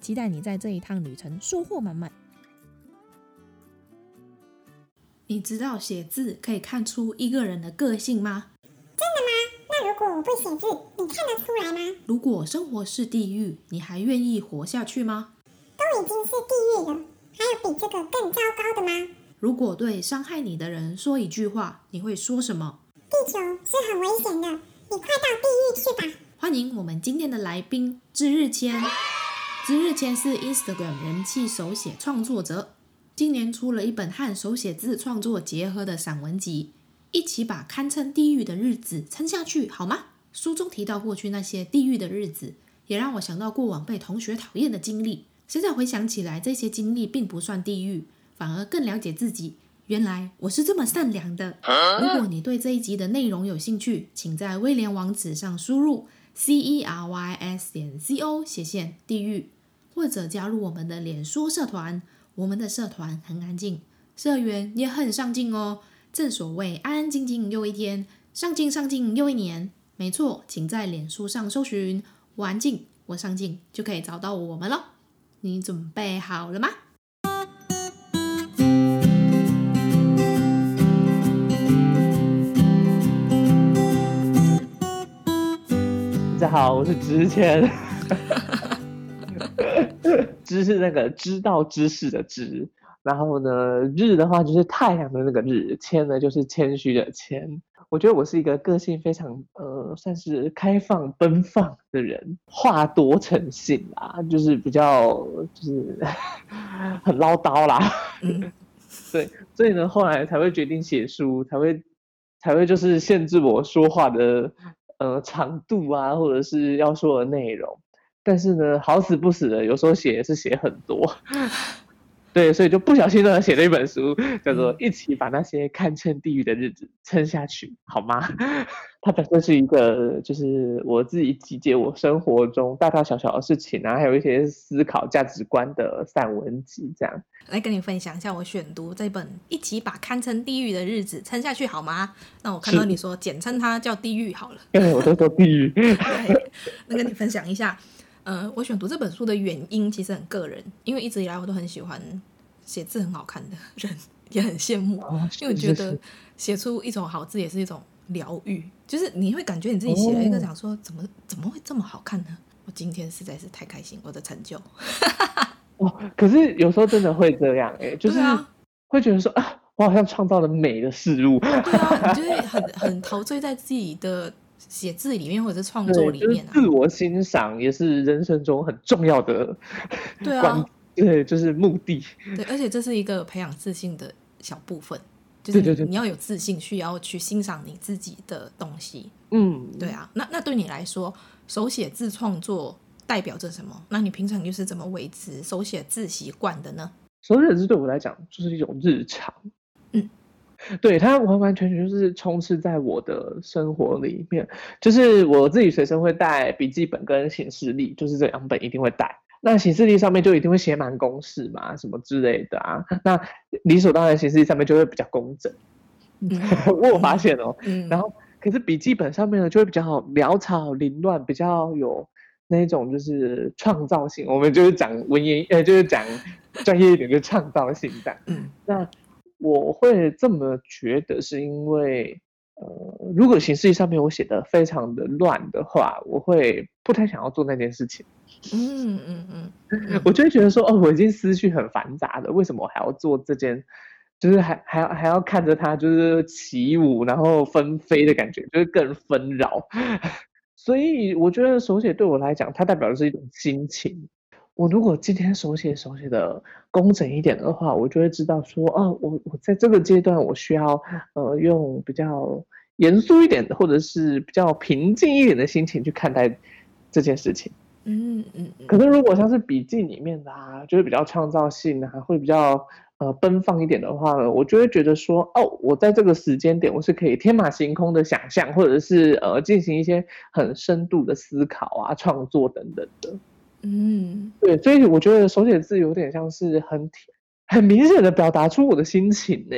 期待你在这一趟旅程收获满满。你知道写字可以看出一个人的个性吗？真的吗？那如果我不写字，你看得出来吗？如果生活是地狱，你还愿意活下去吗？都已经是地狱了，还有比这个更糟糕的吗？如果对伤害你的人说一句话，你会说什么？地球是很危险的。你快到地狱去吧！欢迎我们今天的来宾知日谦。知日前是 Instagram 人气手写创作者，今年出了一本和手写字创作结合的散文集，一起把堪称地狱的日子撑下去，好吗？书中提到过去那些地狱的日子，也让我想到过往被同学讨厌的经历。现在回想起来，这些经历并不算地狱，反而更了解自己。原来我是这么善良的。如果你对这一集的内容有兴趣，请在威廉网址上输入 c e r y s 点 c o 斜线地狱，或者加入我们的脸书社团。我们的社团很安静，社员也很上进哦。正所谓安安静静又一天，上进上进又一年。没错，请在脸书上搜寻“我安静，我上进”，就可以找到我们了。你准备好了吗？家好，我是知日谦。知是那个知道知识的知，然后呢，日的话就是太阳的那个日，谦呢就是谦虚的谦。我觉得我是一个个性非常呃，算是开放奔放的人，话多成性啦，就是比较就是很唠叨啦。嗯，对，所以呢，后来才会决定写书，才会才会就是限制我说话的。呃，长度啊，或者是要说的内容，但是呢，好死不死的，有时候写也是写很多，对，所以就不小心呢写了一本书，叫做《一起把那些堪称地狱的日子撑下去》，好吗？它本身是一个，就是我自己集结我生活中大大小小的事情啊，还有一些思考价值观的散文集，这样来跟你分享一下我选读这本《一起把堪称地狱的日子撑下去》，好吗？那我看到你说简称它叫地狱好了，因为我都说地狱。对，那跟你分享一下，呃，我选读这本书的原因其实很个人，因为一直以来我都很喜欢写字很好看的人，也很羡慕，哦、因为我觉得写出一种好字也是一种。疗愈，就是你会感觉你自己写了一个，讲说怎么、哦、怎么会这么好看呢？我今天实在是太开心，我的成就。哦，可是有时候真的会这样哎、欸，就是会觉得说啊，啊，我好像创造了美的事物。对啊，你就会很很陶醉在自己的写字里面，或者是创作里面、啊就是、自我欣赏也是人生中很重要的。对啊，对，就是目的。对，而且这是一个培养自信的小部分。就是你要有自信，需要去欣赏你自己的东西。嗯，对啊。那那对你来说，手写字创作代表着什么？那你平常又是怎么维持手写字习惯的呢？手写字对我来讲就是一种日常。嗯，对，它完完全全就是充斥在我的生活里面。就是我自己随身会带笔记本跟行事历，就是这两本一定会带。那行事历上面就一定会写满公式嘛，什么之类的啊。那理所当然，行事历上面就会比较工整。嗯、我有发现哦。嗯、然后，可是笔记本上面呢，就会比较潦草凌乱，比较有那种就是创造性。我们就是讲文言，呃，就是讲专业一点，就创造性这样。嗯。那我会这么觉得，是因为呃，如果形式上面我写的非常的乱的话，我会不太想要做那件事情。嗯嗯嗯，嗯 我就会觉得说，哦，我已经思绪很繁杂了，为什么我还要做这件？就是还还要还要看着它就是起舞，然后纷飞的感觉，就是更纷扰。所以我觉得手写对我来讲，它代表的是一种心情。我如果今天手写手写的工整一点的话，我就会知道说，哦，我我在这个阶段，我需要呃用比较严肃一点的，或者是比较平静一点的心情去看待这件事情。嗯嗯。可是如果像是笔记里面的啊，就是比较创造性啊，会比较呃奔放一点的话呢，我就会觉得说，哦，我在这个时间点，我是可以天马行空的想象，或者是呃进行一些很深度的思考啊、创作等等的。嗯，对，所以我觉得手写字有点像是很很明显的表达出我的心情呢，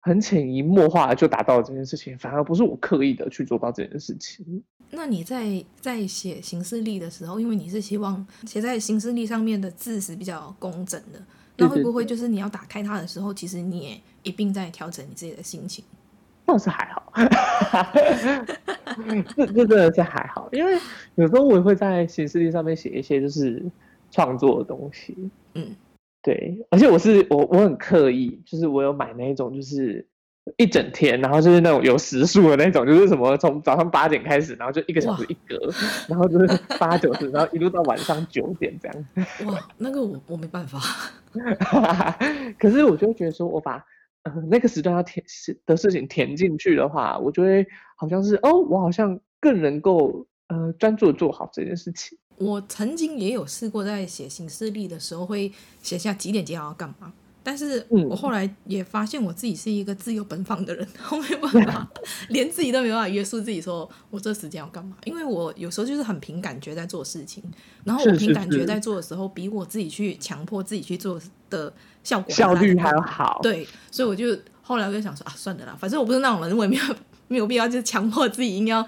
很潜移默化就达到了这件事情，反而不是我刻意的去做到这件事情。那你在在写行事历的时候，因为你是希望写在行事历上面的字是比较工整的，那会不会就是你要打开它的时候，其实你也一并在调整你自己的心情？倒是还好，这这真的是还好，因为有时候我也会在行事历上面写一些就是创作的东西，嗯，对，而且我是我我很刻意，就是我有买那一种就是一整天，然后就是那种有时数的那种，就是什么从早上八点开始，然后就一个小时一格，然后就是八九十，然后一路到晚上九点这样。哇，那个我我没办法，可是我就觉得说我把。呃，那个时段要填的事情填进去的话，我就会好像是哦，我好像更能够呃专注做好这件事情。我曾经也有试过在写行事历的时候会写下几点几号要干嘛，但是我后来也发现我自己是一个自由奔放的人，我没办 法，连自己都没办法约束自己，说我这时间要干嘛？因为我有时候就是很凭感觉在做事情，然后我凭感觉在做的时候，比我自己去强迫自己去做的。效果效率还好，对，所以我就后来我就想说啊，算了啦，反正我不是那种人，我也没有没有必要就是强迫自己一定要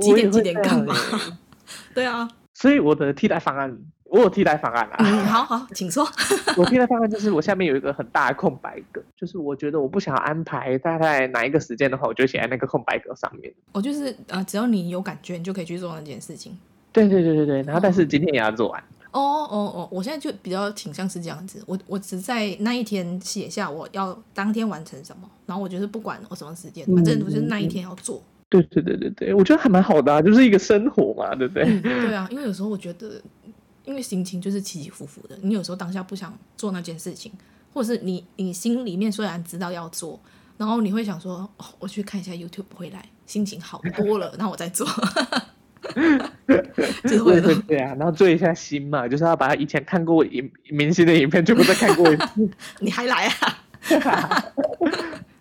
几点几点干嘛。对啊，所以我的替代方案，我有替代方案啊。嗯，好好，请说。我替代方案就是我下面有一个很大的空白格，就是我觉得我不想安排大概哪一个时间的话，我就写在那个空白格上面。我就是啊、呃，只要你有感觉，你就可以去做那件事情。对对对对对，然后但是今天也要做完。哦哦哦！我现在就比较倾向是这样子，我我只在那一天写下我要当天完成什么，然后我就是不管我什么时间，反正我就是那一天要做。对对对对对，我觉得还蛮好的啊，就是一个生活嘛，对不对？嗯，对啊，因为有时候我觉得，因为心情就是起起伏伏的，你有时候当下不想做那件事情，或者是你你心里面虽然知道要做，然后你会想说，哦，我去看一下 YouTube 回来，心情好多了，然后我再做。就会对，对啊，然后追一下新嘛，就是要把他以前看过影明星的影片全部再看过一次。你还来啊？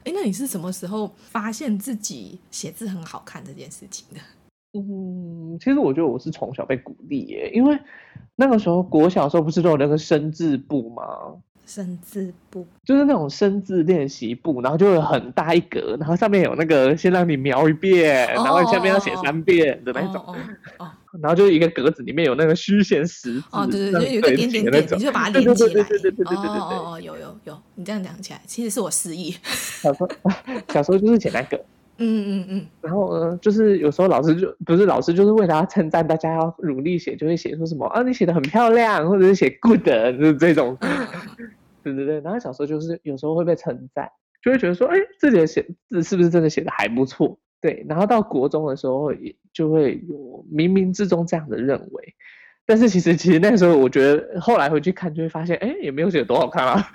哎，那你是什么时候发现自己写字很好看这件事情的？嗯，其实我觉得我是从小被鼓励耶，因为那个时候国小时候不是都有那个生字簿吗？生字簿，就是那种生字练习簿，然后就会很大一格，然后上面有那个先让你描一遍，然后下面要写三遍的那种。哦哦然后就是一个格子，里面有那个虚线实哦，对对对，有个点点点，你就把它连起来。对对对对对对哦哦，有有有，你这样讲起来，其实是我失忆。小时候，小时候就是写那个。嗯嗯嗯，然后呢，就是有时候老师就不是老师，就是为了要称赞大家要努力写，就会写出什么啊，你写的很漂亮，或者是写 good，就是这种，对对对。然后小时候就是有时候会被称赞，就会觉得说，哎，自己的写字是不是真的写的还不错？对。然后到国中的时候，也就会有冥冥之中这样的认为。但是其实，其实那时候我觉得，后来回去看就会发现，哎，也没有写得多好看啊。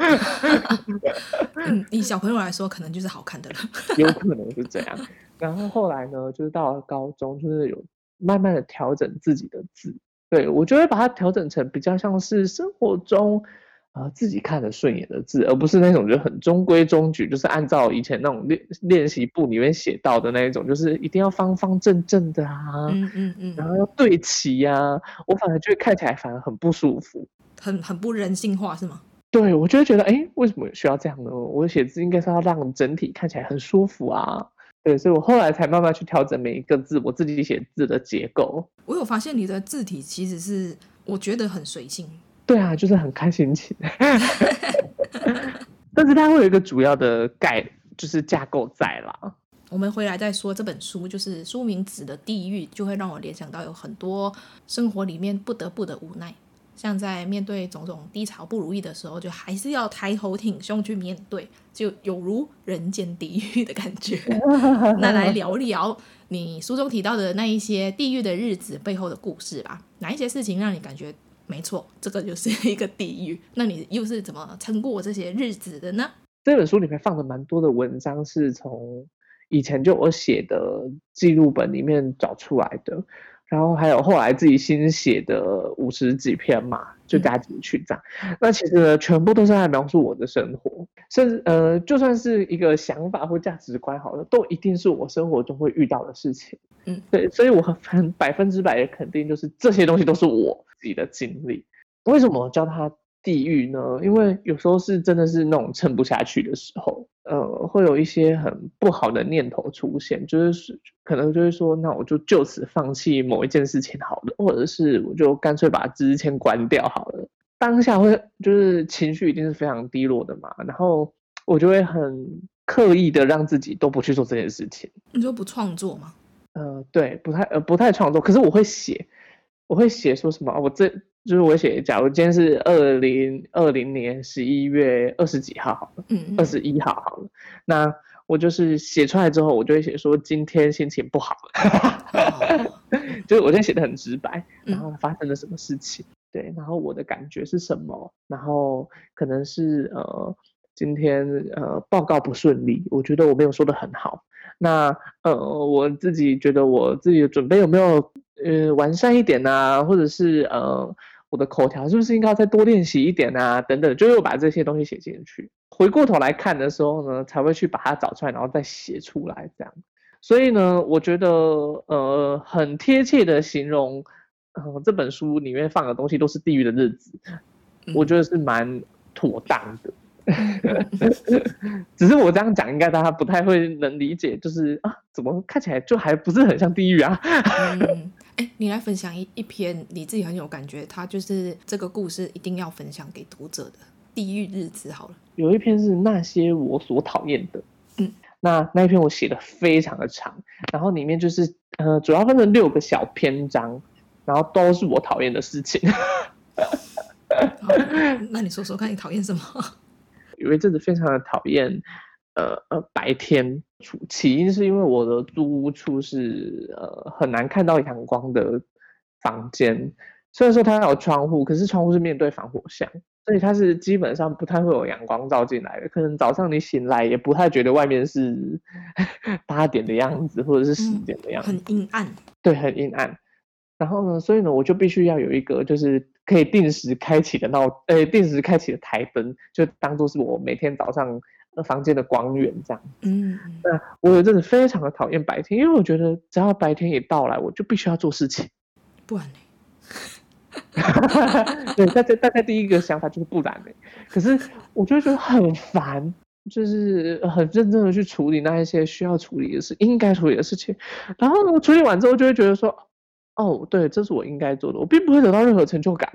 嗯，以小朋友来说，可能就是好看的了。有可能是这样。然后后来呢，就是到了高中，就是有慢慢的调整自己的字。对，我就会把它调整成比较像是生活中。啊，自己看得顺眼的字，而不是那种就很中规中矩，就是按照以前那种练练习簿里面写到的那一种，就是一定要方方正正的啊，嗯嗯嗯，然后要对齐呀、啊，我反而就会看起来反而很不舒服，很很不人性化，是吗？对，我就会觉得，哎，为什么需要这样呢？我写字应该是要让整体看起来很舒服啊，对，所以我后来才慢慢去调整每一个字，我自己写字的结构。我有发现你的字体其实是我觉得很随性。对啊，就是很看心情，但是它会有一个主要的概，就是架构在啦。我们回来再说这本书，就是书名指的地狱，就会让我联想到有很多生活里面不得不的无奈，像在面对种种低潮不如意的时候，就还是要抬头挺胸去面对，就有如人间地狱的感觉。那来聊聊你书中提到的那一些地狱的日子背后的故事吧，哪一些事情让你感觉？没错，这个就是一个地狱。那你又是怎么撑过这些日子的呢？这本书里面放了蛮多的文章，是从以前就我写的记录本里面找出来的。然后还有后来自己新写的五十几篇嘛，就加进去这样。嗯、那其实呢，全部都是在描述我的生活，甚至呃，就算是一个想法或价值观，好了，都一定是我生活中会遇到的事情。嗯，对，所以我很百分之百的肯定，就是这些东西都是我自己的经历。为什么我叫它地狱呢？因为有时候是真的是那种撑不下去的时候，呃，会有一些很不好的念头出现，就是可能就会说，那我就就此放弃某一件事情好了，或者是我就干脆把支签关掉好了。当下会就是情绪一定是非常低落的嘛，然后我就会很刻意的让自己都不去做这件事情。你说不创作吗？呃，对，不太呃不太创作，可是我会写，我会写说什么？我这。就是我写，假如今天是二零二零年十一月二十几号好了，嗯，二十一号好了，那我就是写出来之后，我就会写说今天心情不好，就是我今天写的很直白，然后发生了什么事情，嗯、对，然后我的感觉是什么，然后可能是呃今天呃报告不顺利，我觉得我没有说的很好，那呃我自己觉得我自己的准备有没有呃完善一点啊，或者是呃。我的口条是不是应该再多练习一点啊？等等，就又把这些东西写进去。回过头来看的时候呢，才会去把它找出来，然后再写出来这样。所以呢，我觉得呃，很贴切的形容，呃，这本书里面放的东西都是地狱的日子，我觉得是蛮妥当的。只是我这样讲，应该大家不太会能理解，就是啊，怎么看起来就还不是很像地狱啊？嗯，哎，你来分享一一篇你自己很有感觉，它就是这个故事一定要分享给读者的地狱日子。好了，有一篇是那些我所讨厌的，嗯，那那一篇我写的非常的长，然后里面就是呃，主要分成六个小篇章，然后都是我讨厌的事情。那你说说看你讨厌什么？有一阵子非常的讨厌，呃呃，白天处，起因是因为我的租屋处是呃很难看到阳光的房间，虽然说它有窗户，可是窗户是面对防火巷，所以它是基本上不太会有阳光照进来的。可能早上你醒来也不太觉得外面是 八点的样子，或者是十点的样子，嗯，很阴暗。对，很阴暗。然后呢，所以呢，我就必须要有一个就是。可以定时开启的闹，呃，定时开启的台灯，就当做是我每天早上房间的光源这样。嗯，那我有阵子非常的讨厌白天，因为我觉得只要白天一到来，我就必须要做事情。不然呢？对，大家大概第一个想法就是不然呢。可是我就觉得很烦，就是很认真的去处理那一些需要处理的事，应该处理的事情。然后呢处理完之后，就会觉得说。哦，对，这是我应该做的，我并不会得到任何成就感。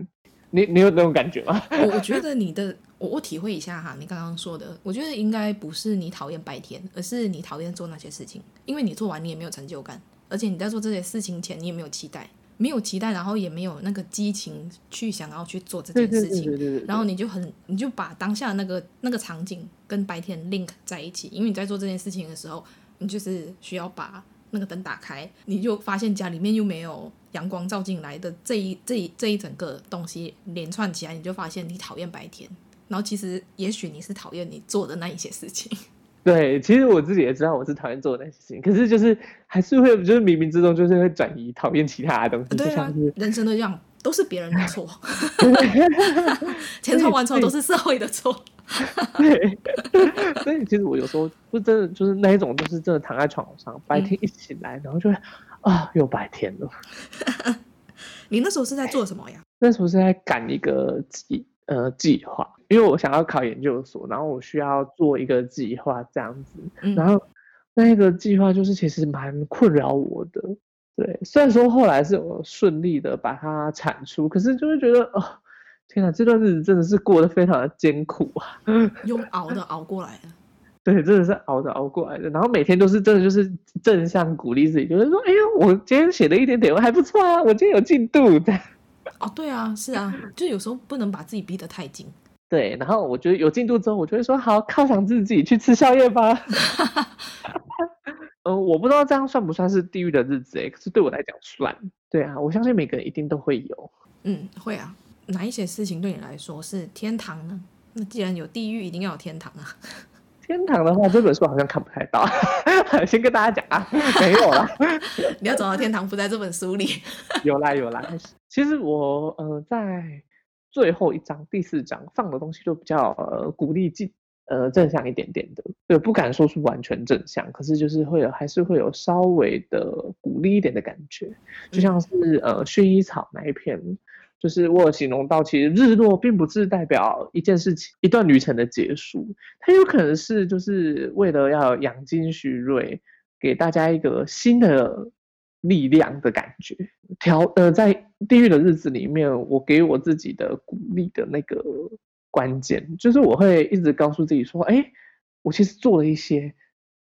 你你有那种感觉吗？我我觉得你的，我我体会一下哈，你刚刚说的，我觉得应该不是你讨厌白天，而是你讨厌做那些事情，因为你做完你也没有成就感，而且你在做这些事情前你也没有期待，没有期待，然后也没有那个激情去想要去做这件事情，然后你就很你就把当下那个那个场景跟白天 link 在一起，因为你在做这件事情的时候，你就是需要把。那个灯打开，你就发现家里面又没有阳光照进来的这一这一这一整个东西连串起来，你就发现你讨厌白天。然后其实也许你是讨厌你做的那一些事情。对，其实我自己也知道我是讨厌做的那些事情，可是就是还是会就是冥冥之中就是会转移讨厌其他的东西。对啊，人生的样都是别人的错，千 错万错都是社会的错。对，所以其实我有时候不真的就是那一种，就是真的躺在床上，白天一起来，然后就会啊，又白天了。你那时候是在做什么呀？那时候是在赶一个计呃计划，因为我想要考研究所，然后我需要做一个计划这样子，嗯、然后那一个计划就是其实蛮困扰我的。对，虽然说后来是我顺利的把它产出，可是就会觉得哦。天哪，这段日子真的是过得非常的艰苦啊！用熬的熬过来的，对，真的是熬的熬过来的。然后每天都是真的就是正向鼓励自己，就是说，哎呦，我今天写的一点点我还不错啊，我今天有进度的。哦，对啊，是啊，就有时候不能把自己逼得太紧。对，然后我觉得有进度之后，我就会说好，犒赏自己去吃宵夜吧。嗯、呃，我不知道这样算不算是地狱的日子哎，可是对我来讲算。对啊，我相信每个人一定都会有。嗯，会啊。哪一些事情对你来说是天堂呢？那既然有地狱，一定要有天堂啊！天堂的话，这本书好像看不太到。先跟大家讲啊，没有啦。你要走到天堂不在这本书里。有啦有啦，其实我呃在最后一章第四章放的东西就比较呃鼓励进呃正向一点点的，对，不敢说是完全正向，可是就是会有还是会有稍微的鼓励一点的感觉，就像是呃薰衣草那一篇。就是我有形容到，其实日落并不是代表一件事情、一段旅程的结束，它有可能是就是为了要养精蓄锐，给大家一个新的力量的感觉。调呃，在地狱的日子里面，我给我自己的鼓励的那个关键，就是我会一直告诉自己说：“哎，我其实做了一些，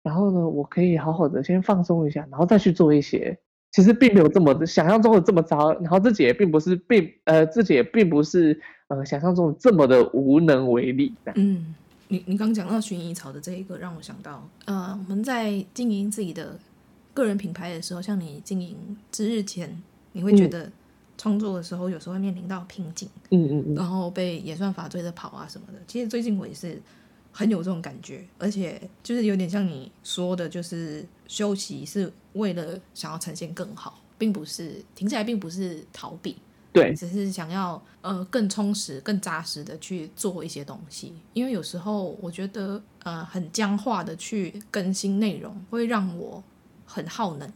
然后呢，我可以好好的先放松一下，然后再去做一些。”其实并没有这么想象中的这么糟，然后自己也并不是并呃自己也并不是呃想象中这么的无能为力。嗯，你你刚讲到薰衣草的这一个，让我想到呃我们在经营自己的个人品牌的时候，像你经营之日前，你会觉得创作的时候有时候会面临到瓶颈，嗯嗯嗯，然后被演算法追着跑啊什么的。其实最近我也是。很有这种感觉，而且就是有点像你说的，就是休息是为了想要呈现更好，并不是停下来，并不是逃避，对，只是想要呃更充实、更扎实的去做一些东西。因为有时候我觉得呃很僵化的去更新内容，会让我很耗能，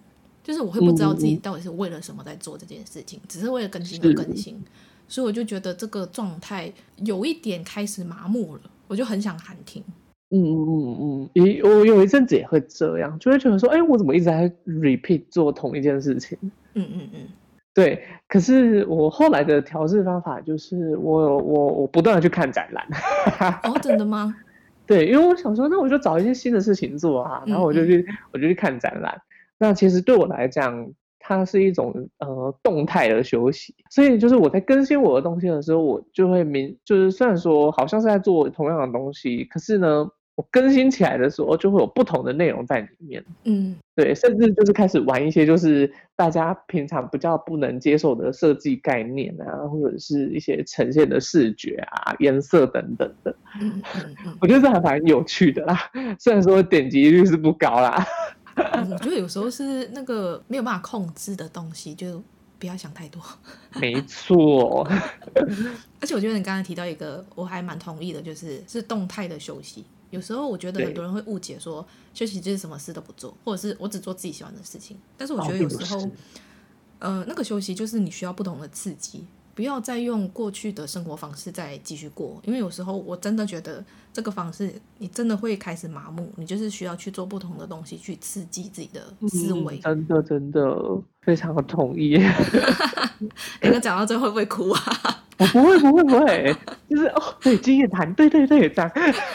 就是我会不知道自己到底是为了什么在做这件事情，嗯、只是为了更新而更新，所以我就觉得这个状态有一点开始麻木了。我就很想喊停，嗯嗯嗯嗯，也我有一阵子也会这样，就会觉得说，哎，我怎么一直在 repeat 做同一件事情？嗯嗯嗯，对。可是我后来的调试方法就是我，我我我不断的去看展览。哦，真的吗？对，因为我想说，那我就找一些新的事情做啊，然后我就去嗯嗯我就去看展览。那其实对我来讲，它是一种呃动态的休息，所以就是我在更新我的东西的时候，我就会明，就是虽然说好像是在做同样的东西，可是呢，我更新起来的时候就会有不同的内容在里面。嗯，对，甚至就是开始玩一些就是大家平常比较不能接受的设计概念啊，或者是一些呈现的视觉啊、颜色等等的。嗯嗯嗯，我觉得这还蛮有趣的啦，虽然说点击率是不高啦。嗯、我觉得有时候是那个没有办法控制的东西，就不要想太多。没错，而且我觉得你刚才提到一个，我还蛮同意的，就是是动态的休息。有时候我觉得很多人会误解说，休息就是什么事都不做，或者是我只做自己喜欢的事情。但是我觉得有时候，哦、呃，那个休息就是你需要不同的刺激。不要再用过去的生活方式再继续过，因为有时候我真的觉得这个方式你真的会开始麻木，你就是需要去做不同的东西去刺激自己的思维。嗯、真的真的非常的同意。刚 刚讲到最后会不会哭啊？我 不会不会不会，就是哦，对，经验谈，对对对，这样。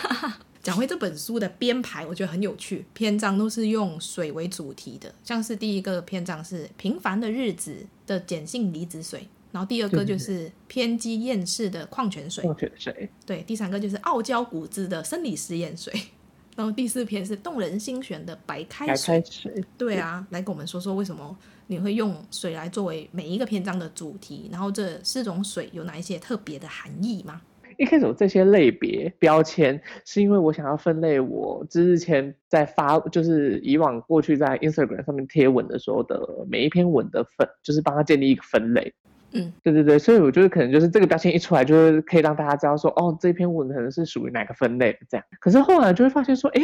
讲回这本书的编排，我觉得很有趣，篇章都是用水为主题的，像是第一个篇章是平凡的日子的碱性离子水。然后第二个就是偏激厌世的矿泉水，矿泉水。对，第三个就是傲娇骨子的生理实验水。然后第四篇是动人心弦的白开水。白开水。对啊，来跟我们说说为什么你会用水来作为每一个篇章的主题？然后这四种水有哪一些特别的含义吗？一开始有这些类别标签，是因为我想要分类我之前在发，就是以往过去在 Instagram 上面贴文的时候的每一篇文的分，就是帮他建立一个分类。嗯，对对对，所以我觉得可能就是这个标签一出来，就是可以让大家知道说，哦，这篇文可能是属于哪个分类的这样。可是后来就会发现说，哎，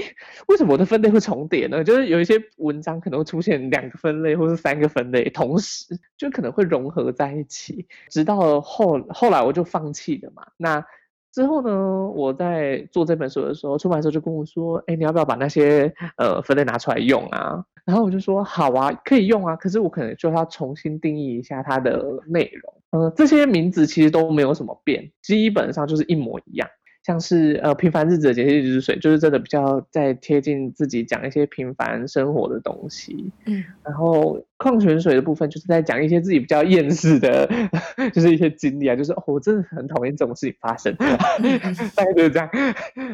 为什么我的分类会重叠呢？就是有一些文章可能会出现两个分类或是三个分类同时，就可能会融合在一起。直到后后来我就放弃了嘛。那之后呢，我在做这本书的时候，出版社就跟我说，哎，你要不要把那些呃分类拿出来用啊？然后我就说好啊，可以用啊，可是我可能就要重新定义一下它的内容。呃，这些名字其实都没有什么变，基本上就是一模一样。像是呃平凡日子的碱性离子水，就是真的比较在贴近自己讲一些平凡生活的东西。嗯，然后矿泉水的部分就是在讲一些自己比较厌世的，就是一些经历啊，就是哦，我真的很讨厌这种事情发生，大概就是这样。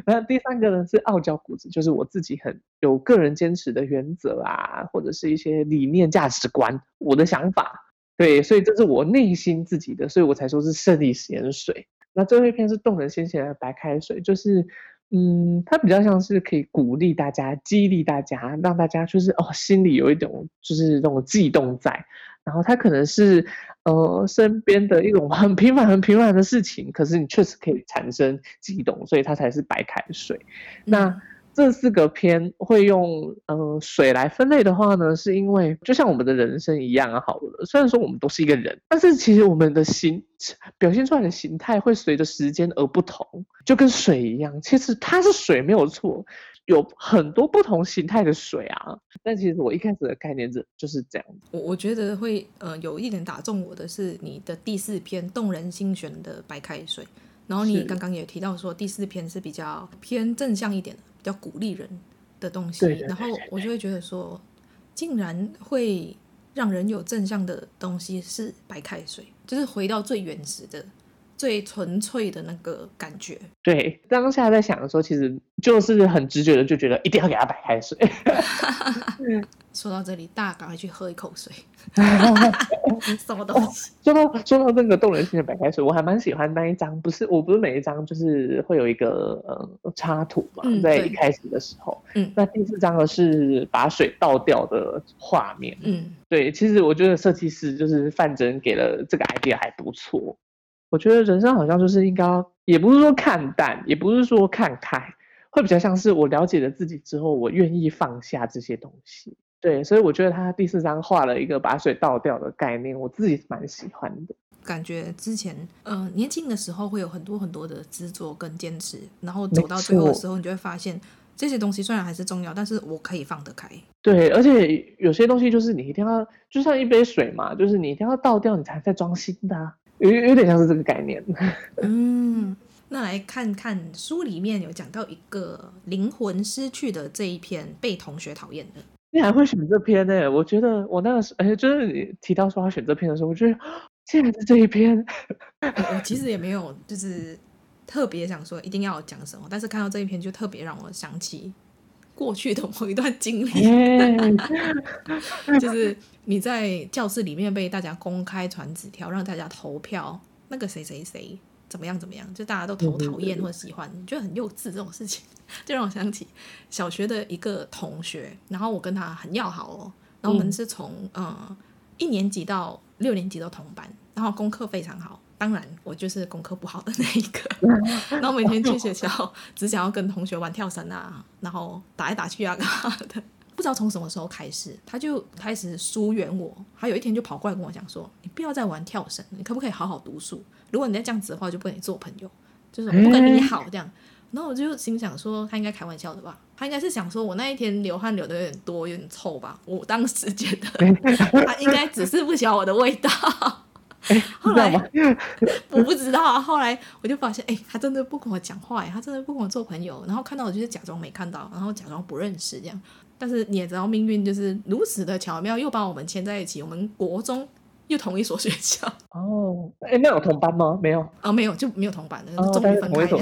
然后第三个呢是傲娇骨子，就是我自己很有个人坚持的原则啊，或者是一些理念、价值观，我的想法。对，所以这是我内心自己的，所以我才说是胜利实验水。那最后一篇是动人心弦的白开水，就是嗯，它比较像是可以鼓励大家、激励大家，让大家就是哦，心里有一种就是那种悸动在。然后它可能是呃身边的一种很平凡、很平凡的事情，可是你确实可以产生悸动，所以它才是白开水。那。这四个篇会用呃水来分类的话呢，是因为就像我们的人生一样啊，好了，虽然说我们都是一个人，但是其实我们的形表现出来的形态会随着时间而不同，就跟水一样，其实它是水没有错，有很多不同形态的水啊。但其实我一开始的概念是就是这样。我我觉得会呃有一点打中我的是你的第四篇动人心弦的白开水，然后你刚刚也提到说第四篇是比较偏正向一点的。比较鼓励人的东西，然后我就会觉得说，竟然会让人有正向的东西是白开水，就是回到最原始的、最纯粹的那个感觉。对，当下在想的时候，其实就是很直觉的就觉得一定要给他白开水。说到这里，大家赶快去喝一口水。什么东西？说到说到这个动人心的白开水，我还蛮喜欢那一张。不是，我不是每一张就是会有一个呃插图嘛，嗯、在一开始的时候。嗯。那第四张呢是把水倒掉的画面。嗯。对，其实我觉得设计师就是范真给了这个 idea 还不错。我觉得人生好像就是应该，也不是说看淡，也不是说看开，会比较像是我了解了自己之后，我愿意放下这些东西。对，所以我觉得他第四章画了一个把水倒掉的概念，我自己蛮喜欢的。感觉之前，呃，年轻的时候会有很多很多的执着跟坚持，然后走到最后的时候，你就会发现这些东西虽然还是重要，但是我可以放得开。对，而且有些东西就是你一定要，就像一杯水嘛，就是你一定要倒掉，你才再装新的啊，有有点像是这个概念。嗯，那来看看书里面有讲到一个灵魂失去的这一篇，被同学讨厌的。你还会选这篇呢、欸？我觉得我那个时候，哎，就是你提到说他选这篇的时候，我觉得竟然是这一篇。我其实也没有，就是特别想说一定要讲什么，但是看到这一篇就特别让我想起过去的某一段经历，就是你在教室里面被大家公开传纸条，让大家投票，那个谁谁谁。怎么样？怎么样？就大家都投讨厌或者喜欢，觉得很幼稚这种事情，就让我想起小学的一个同学，然后我跟他很要好哦，然后我们是从嗯，呃，一年级到六年级都同班，然后功课非常好，当然我就是功课不好的那一个，然后每天去学校只想要跟同学玩跳绳啊，然后打来打去啊干嘛的。不知道从什么时候开始，他就开始疏远我。他有一天就跑过来跟我讲说：“你不要再玩跳绳，你可不可以好好读书？如果你再这样子的话，就不跟你做朋友，就是我不跟你好这样。”然后我就心想说：“他应该开玩笑的吧？他应该是想说我那一天流汗流的有点多，有点臭吧？”我当时觉得 他应该只是不喜欢我的味道。后来 我不知道啊，后来我就发现，哎，他真的不跟我讲话，他真的不跟我做朋友。然后看到我就是假装没看到，然后假装不认识这样。但是你也知道，命运就是如此的巧妙，又把我们牵在一起。我们国中又同一所学校哦，哎，那有同班吗？没有啊，没有就没有同班的，终于分开了。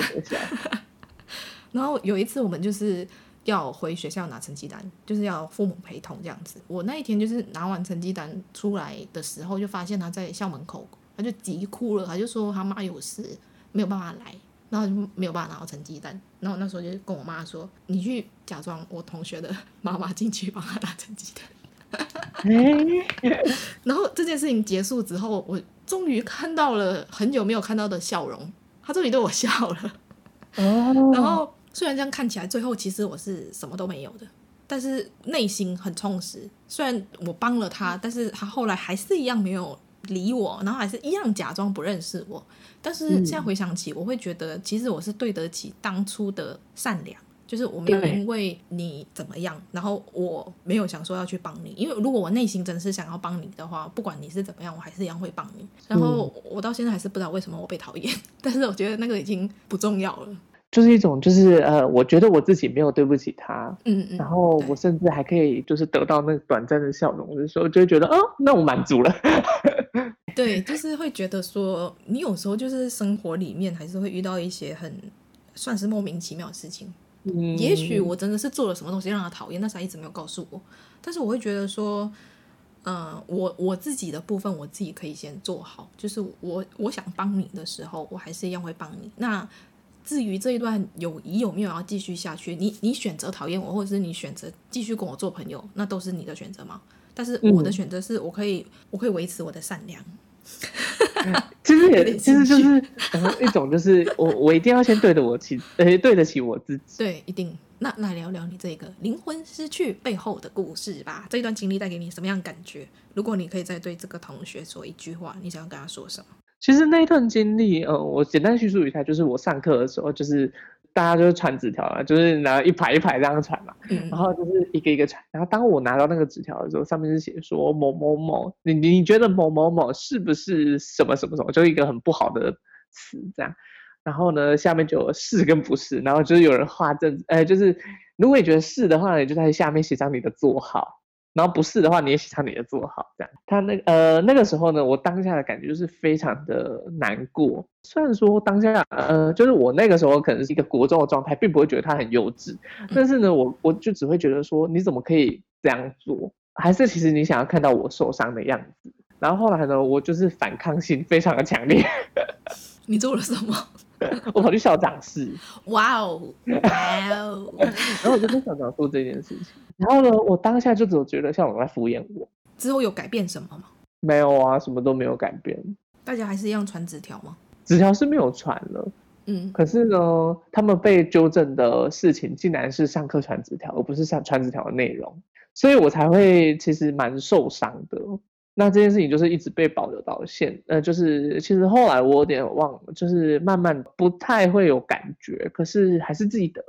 然后有一次，我们就是要回学校拿成绩单，就是要父母陪同这样子。我那一天就是拿完成绩单出来的时候，就发现他在校门口，他就急哭了，他就说他妈有事，没有办法来。然后就没有办法拿到成绩单，然后那时候就跟我妈说：“你去假装我同学的妈妈进去帮他拿成绩单。”然后这件事情结束之后，我终于看到了很久没有看到的笑容，他终于对我笑了。然后虽然这样看起来，最后其实我是什么都没有的，但是内心很充实。虽然我帮了他，但是他后来还是一样没有理我，然后还是一样假装不认识我。但是现在回想起，我会觉得其实我是对得起当初的善良，就是我没有因为你怎么样，然后我没有想说要去帮你，因为如果我内心真是想要帮你的话，不管你是怎么样，我还是一样会帮你。然后我到现在还是不知道为什么我被讨厌，但是我觉得那个已经不重要了。就是一种，就是呃，我觉得我自己没有对不起他，嗯嗯，然后我甚至还可以就是得到那短暂的笑容的时候，就会觉得，哦，那我满足了。对，就是会觉得说，你有时候就是生活里面还是会遇到一些很算是莫名其妙的事情。嗯，也许我真的是做了什么东西让他讨厌，但是他一直没有告诉我。但是我会觉得说，嗯、呃，我我自己的部分我自己可以先做好，就是我我想帮你的时候，我还是一样会帮你。那。至于这一段友谊有没有要继续下去，你你选择讨厌我，或者是你选择继续跟我做朋友，那都是你的选择嘛。但是我的选择是我可以，嗯、我可以维持我的善良。其实也 其实就是、呃、一种，就是我 我一定要先对得我起，呃，对得起我自己。对，一定。那来聊聊你这个灵魂失去背后的故事吧。这一段经历带给你什么样的感觉？如果你可以再对这个同学说一句话，你想要跟他说什么？其实那一段经历，呃，我简单叙述一下，就是我上课的时候，就是。大家就是传纸条啊，就是拿一排一排这样传嘛，嗯、然后就是一个一个传。然后当我拿到那个纸条的时候，上面是写说某某某，你你觉得某某某是不是什么什么什么，就一个很不好的词这样。然后呢，下面就有是跟不是，然后就是有人画正，呃，就是如果你觉得是的话，你就在下面写上你的座号。然后不是的话，你也写上你的座号，这样。他那个、呃那个时候呢，我当下的感觉就是非常的难过。虽然说当下呃，就是我那个时候可能是一个国中的状态，并不会觉得他很幼稚，但是呢，我我就只会觉得说，你怎么可以这样做？还是其实你想要看到我受伤的样子？然后后来呢，我就是反抗性非常的强烈。你做了什么？我跑去校长室。哇哦，哇哦！然后我就跟校长说这件事情。然后呢，我当下就只有觉得校长在敷衍我。之后有改变什么吗？没有啊，什么都没有改变。大家还是一样传纸条吗？纸条是没有传了。嗯。可是呢，他们被纠正的事情竟然是上课传纸条，而不是上传纸条的内容，所以我才会其实蛮受伤的。那这件事情就是一直被保留到现，呃，就是其实后来我有点忘了，就是慢慢不太会有感觉，可是还是记得。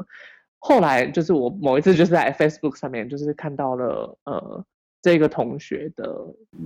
后来就是我某一次就是在 Facebook 上面就是看到了呃这个同学的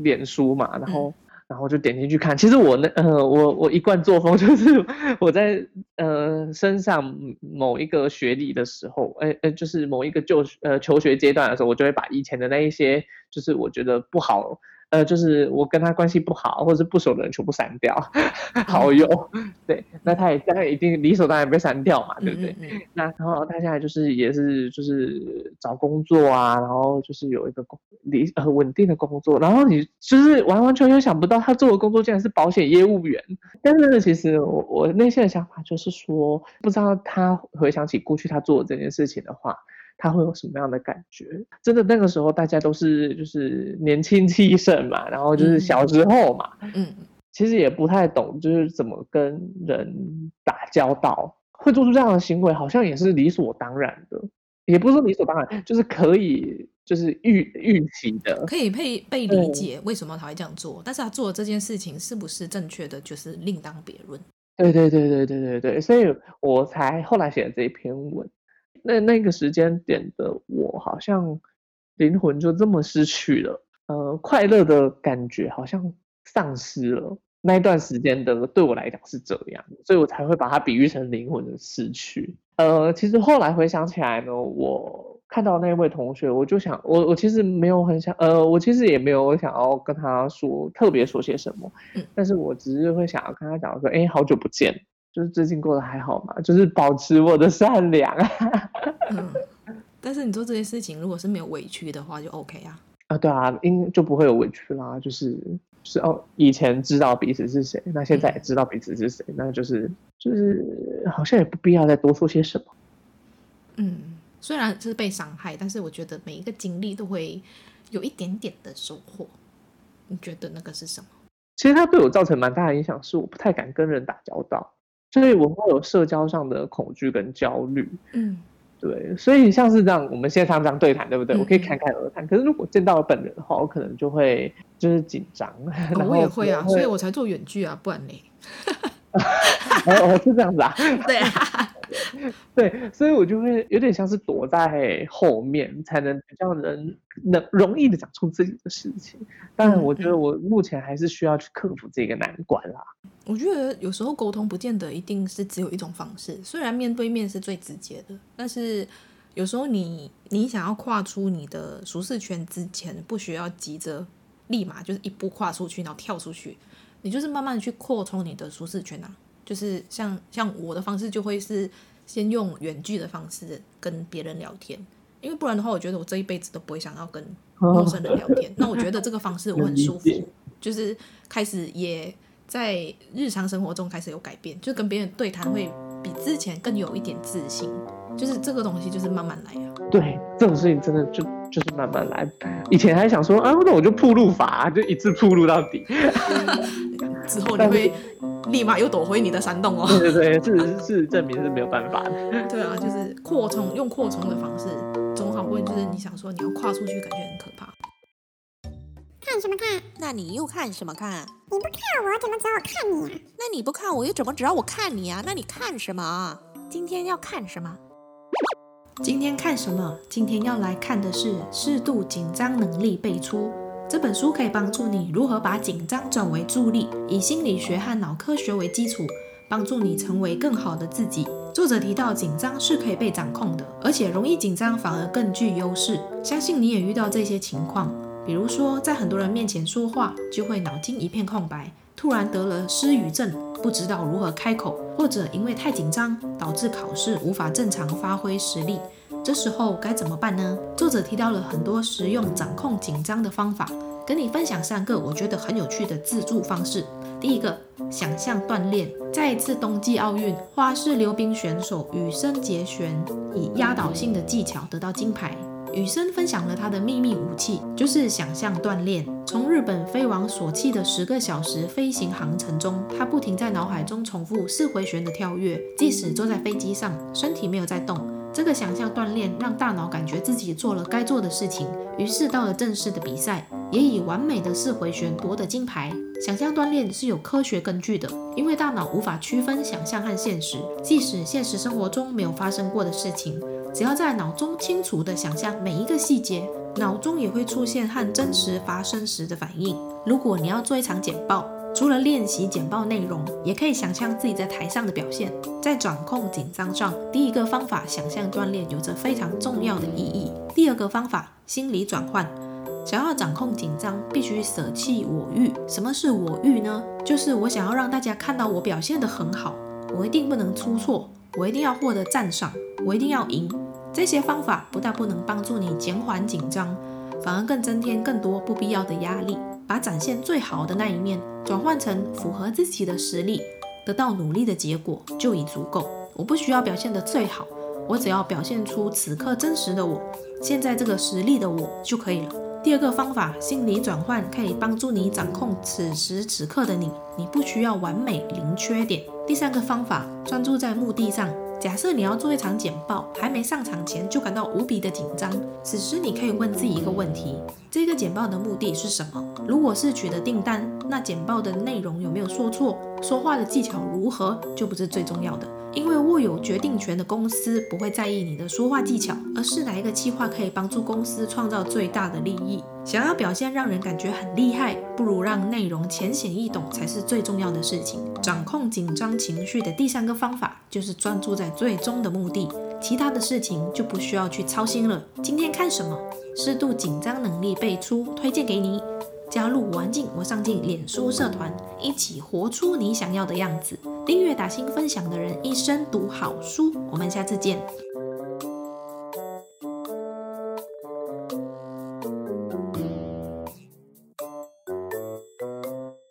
脸书嘛，然后、嗯、然后就点进去看。其实我那呃我我一贯作风就是 我在呃身上某一个学历的时候，哎哎就是某一个就呃求学阶段的时候，我就会把以前的那一些就是我觉得不好。呃，就是我跟他关系不好，或者是不熟的人全部删掉，好友，对，那他也当然一定理所当然被删掉嘛，对不对？嗯嗯嗯，那然后他现在就是也是就是找工作啊，然后就是有一个工理呃稳定的工作，然后你就是完完全全想不到他做的工作竟然是保险业务员，但是呢，其实我我内心的想法就是说，不知道他回想起过去他做的这件事情的话。他会有什么样的感觉？真的那个时候，大家都是就是年轻气盛嘛，然后就是小时候嘛，嗯，其实也不太懂，就是怎么跟人打交道，会做出这样的行为，好像也是理所当然的，也不是说理所当然，就是可以就是预预期的，可以被被理解为什么他会这样做，但是他做的这件事情是不是正确的，就是另当别论。对对对对对对对，所以我才后来写了这一篇文。那那个时间点的我，好像灵魂就这么失去了，呃，快乐的感觉好像丧失了。那一段时间的对我来讲是这样，所以我才会把它比喻成灵魂的失去。呃，其实后来回想起来呢，我看到那位同学，我就想，我我其实没有很想，呃，我其实也没有想要跟他说特别说些什么，嗯，但是我只是会想要跟他讲说，哎，好久不见。就是最近过得还好吗？就是保持我的善良啊。嗯，但是你做这些事情，如果是没有委屈的话，就 OK 啊。啊，对啊，因就不会有委屈啦。就是就是哦，以前知道彼此是谁，那现在也知道彼此是谁，嗯、那就是就是好像也不必要再多说些什么。嗯，虽然是被伤害，但是我觉得每一个经历都会有一点点的收获。你觉得那个是什么？其实他对我造成蛮大的影响，是我不太敢跟人打交道。所以我会有社交上的恐惧跟焦虑，嗯，对，所以像是这样，我们线上这样对谈，对不对？嗯、我可以侃侃而谈。可是如果见到了本人的话，我可能就会就是紧张。哦、我也会啊，所以我才做远距啊，不然呢？哦，是这样子啊，对啊。对，所以我就会有点像是躲在后面，才能比较能能容易的讲出自己的事情。但我觉得我目前还是需要去克服这个难关啦。我觉得有时候沟通不见得一定是只有一种方式，虽然面对面是最直接的，但是有时候你你想要跨出你的舒适圈之前，不需要急着立马就是一步跨出去，然后跳出去，你就是慢慢去扩充你的舒适圈啊。就是像像我的方式，就会是先用远距的方式跟别人聊天，因为不然的话，我觉得我这一辈子都不会想要跟陌生人聊天。那我觉得这个方式我很舒服，就是开始也在日常生活中开始有改变，就跟别人对谈会比之前更有一点自信。就是这个东西，就是慢慢来啊。对，这种事情真的就就是慢慢来。以前还想说啊，那我就铺路法，就一次铺路到底。之后你会立马又躲回你的山洞哦。对对对，事实事实证明是没有办法的。对啊，就是扩充，用扩充的方式，总好过就是你想说你要跨出去，感觉很可怕。看什么看？那你又看什么看？你不看我，怎么知道我看你啊？那你不看我，又怎么知道我看你啊？那你看什么？今天要看什么？今天看什么？今天要来看的是《适度紧张能力倍出》这本书，可以帮助你如何把紧张转为助力，以心理学和脑科学为基础，帮助你成为更好的自己。作者提到，紧张是可以被掌控的，而且容易紧张反而更具优势。相信你也遇到这些情况，比如说在很多人面前说话，就会脑筋一片空白，突然得了失语症，不知道如何开口。或者因为太紧张，导致考试无法正常发挥实力，这时候该怎么办呢？作者提到了很多实用掌控紧张的方法，跟你分享三个我觉得很有趣的自助方式。第一个，想象锻炼。在一次冬季奥运，花式溜冰选手羽生结弦以压倒性的技巧得到金牌。羽生分享了他的秘密武器，就是想象锻炼。从日本飞往索契的十个小时飞行航程中，他不停在脑海中重复四回旋的跳跃，即使坐在飞机上，身体没有在动。这个想象锻炼让大脑感觉自己做了该做的事情，于是到了正式的比赛，也以完美的四回旋夺得金牌。想象锻炼是有科学根据的，因为大脑无法区分想象和现实，即使现实生活中没有发生过的事情。只要在脑中清楚地想象每一个细节，脑中也会出现和真实发生时的反应。如果你要做一场简报，除了练习简报内容，也可以想象自己在台上的表现。在掌控紧张上，第一个方法想象锻炼有着非常重要的意义。第二个方法心理转换，想要掌控紧张，必须舍弃我欲。什么是我欲呢？就是我想要让大家看到我表现得很好，我一定不能出错，我一定要获得赞赏，我一定要赢。这些方法不但不能帮助你减缓紧张，反而更增添更多不必要的压力。把展现最好的那一面转换成符合自己的实力，得到努力的结果就已足够。我不需要表现得最好，我只要表现出此刻真实的我，现在这个实力的我就可以了。第二个方法，心理转换可以帮助你掌控此时此刻的你，你不需要完美零缺点。第三个方法，专注在目的上。假设你要做一场简报，还没上场前就感到无比的紧张，此时你可以问自己一个问题：这个简报的目的是什么？如果是取得订单，那简报的内容有没有说错？说话的技巧如何，就不是最重要的。因为握有决定权的公司不会在意你的说话技巧，而是哪一个计划可以帮助公司创造最大的利益。想要表现让人感觉很厉害，不如让内容浅显易懂才是最重要的事情。掌控紧张情绪的第三个方法就是专注在最终的目的，其他的事情就不需要去操心了。今天看什么？适度紧张能力倍出，推荐给你。加入我安静，我上进脸书社团，一起活出你想要的样子。订阅打心分享的人，一生读好书。我们下次见。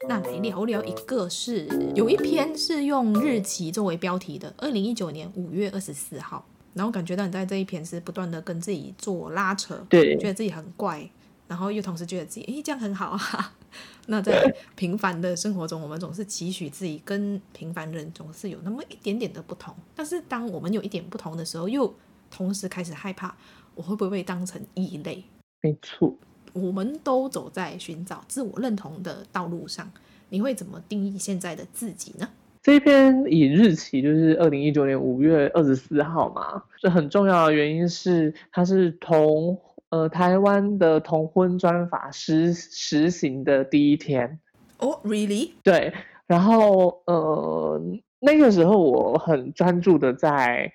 那来聊聊一个是，是有一篇是用日期作为标题的，二零一九年五月二十四号。然后感觉到你在这一篇是不断的跟自己做拉扯，对，觉得自己很怪。然后又同时觉得自己，诶，这样很好啊。那在平凡的生活中，我们总是期许自己跟平凡人总是有那么一点点的不同。但是当我们有一点不同的时候，又同时开始害怕，我会不会被当成异类？没错，我们都走在寻找自我认同的道路上。你会怎么定义现在的自己呢？这一篇以日期就是二零一九年五月二十四号嘛，这很重要的原因是它是同。呃，台湾的同婚专法实实行的第一天哦、oh，really？对，然后呃，那个时候我很专注的在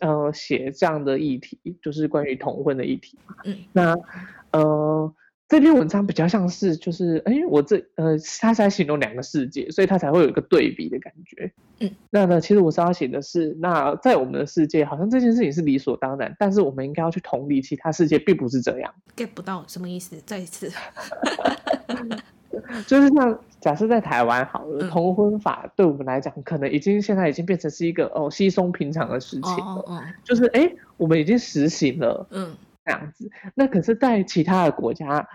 呃写这样的议题，就是关于同婚的议题。嗯，那呃。这篇文章比较像是，就是，哎，我这，呃，他在形容两个世界，所以他才会有一个对比的感觉。嗯，那呢，其实我是要写的是，那在我们的世界，好像这件事情是理所当然，但是我们应该要去同理其他世界，并不是这样。get 不到什么意思？再一次。就是像假设在台湾好了，同婚法对我们来讲，可能已经现在已经变成是一个哦稀松平常的事情了。哦哦、就是哎、欸，我们已经实行了，嗯，这样子。那可是，在其他的国家，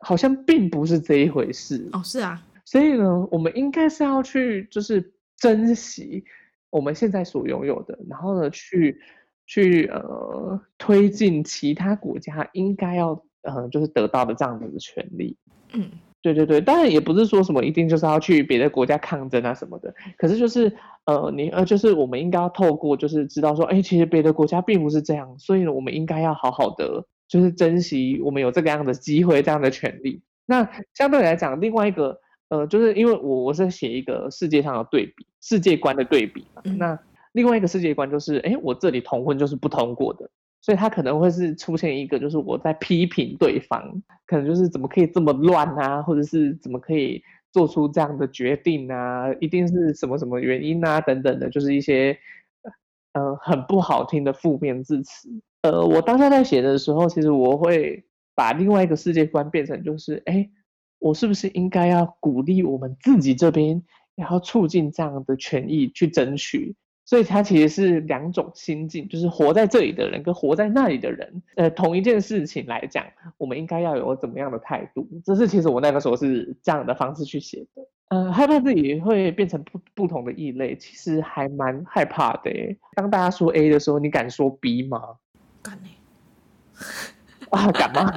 好像并不是这一回事。哦，是啊。所以呢，我们应该是要去，就是珍惜我们现在所拥有的，然后呢，去去呃推进其他国家应该要呃就是得到的这样子的权利。嗯。对对对，当然也不是说什么一定就是要去别的国家抗争啊什么的，可是就是呃你呃就是我们应该要透过就是知道说，哎，其实别的国家并不是这样，所以呢我们应该要好好的就是珍惜我们有这个样的机会这样的权利。那相对来讲，另外一个呃就是因为我我是写一个世界上的对比，世界观的对比嘛，嗯、那另外一个世界观就是，哎，我这里同婚就是不通过的。所以他可能会是出现一个，就是我在批评对方，可能就是怎么可以这么乱啊，或者是怎么可以做出这样的决定啊，一定是什么什么原因啊，等等的，就是一些呃很不好听的负面字词。呃，我当下在写的时候，其实我会把另外一个世界观变成就是，哎，我是不是应该要鼓励我们自己这边，然后促进这样的权益去争取。所以它其实是两种心境，就是活在这里的人跟活在那里的人，呃，同一件事情来讲，我们应该要有怎么样的态度？这是其实我那个时候是这样的方式去写的。呃，害怕自己会变成不不同的异类，其实还蛮害怕的。当大家说 A 的时候，你敢说 B 吗？敢呢？啊，敢吗？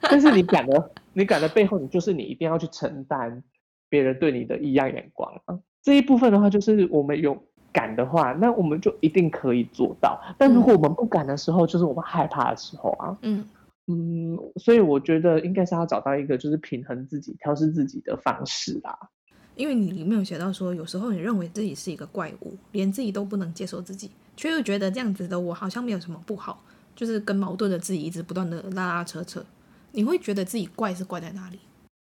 但是你敢的，你敢的背后，你就是你一定要去承担别人对你的异样眼光啊。这一部分的话，就是我们有。敢的话，那我们就一定可以做到。但如果我们不敢的时候，嗯、就是我们害怕的时候啊。嗯嗯，所以我觉得应该是要找到一个就是平衡自己、调试自己的方式啦。因为你里面有写到说，有时候你认为自己是一个怪物，连自己都不能接受自己，却又觉得这样子的我好像没有什么不好，就是跟矛盾的自己一直不断的拉拉扯扯。你会觉得自己怪是怪在哪里？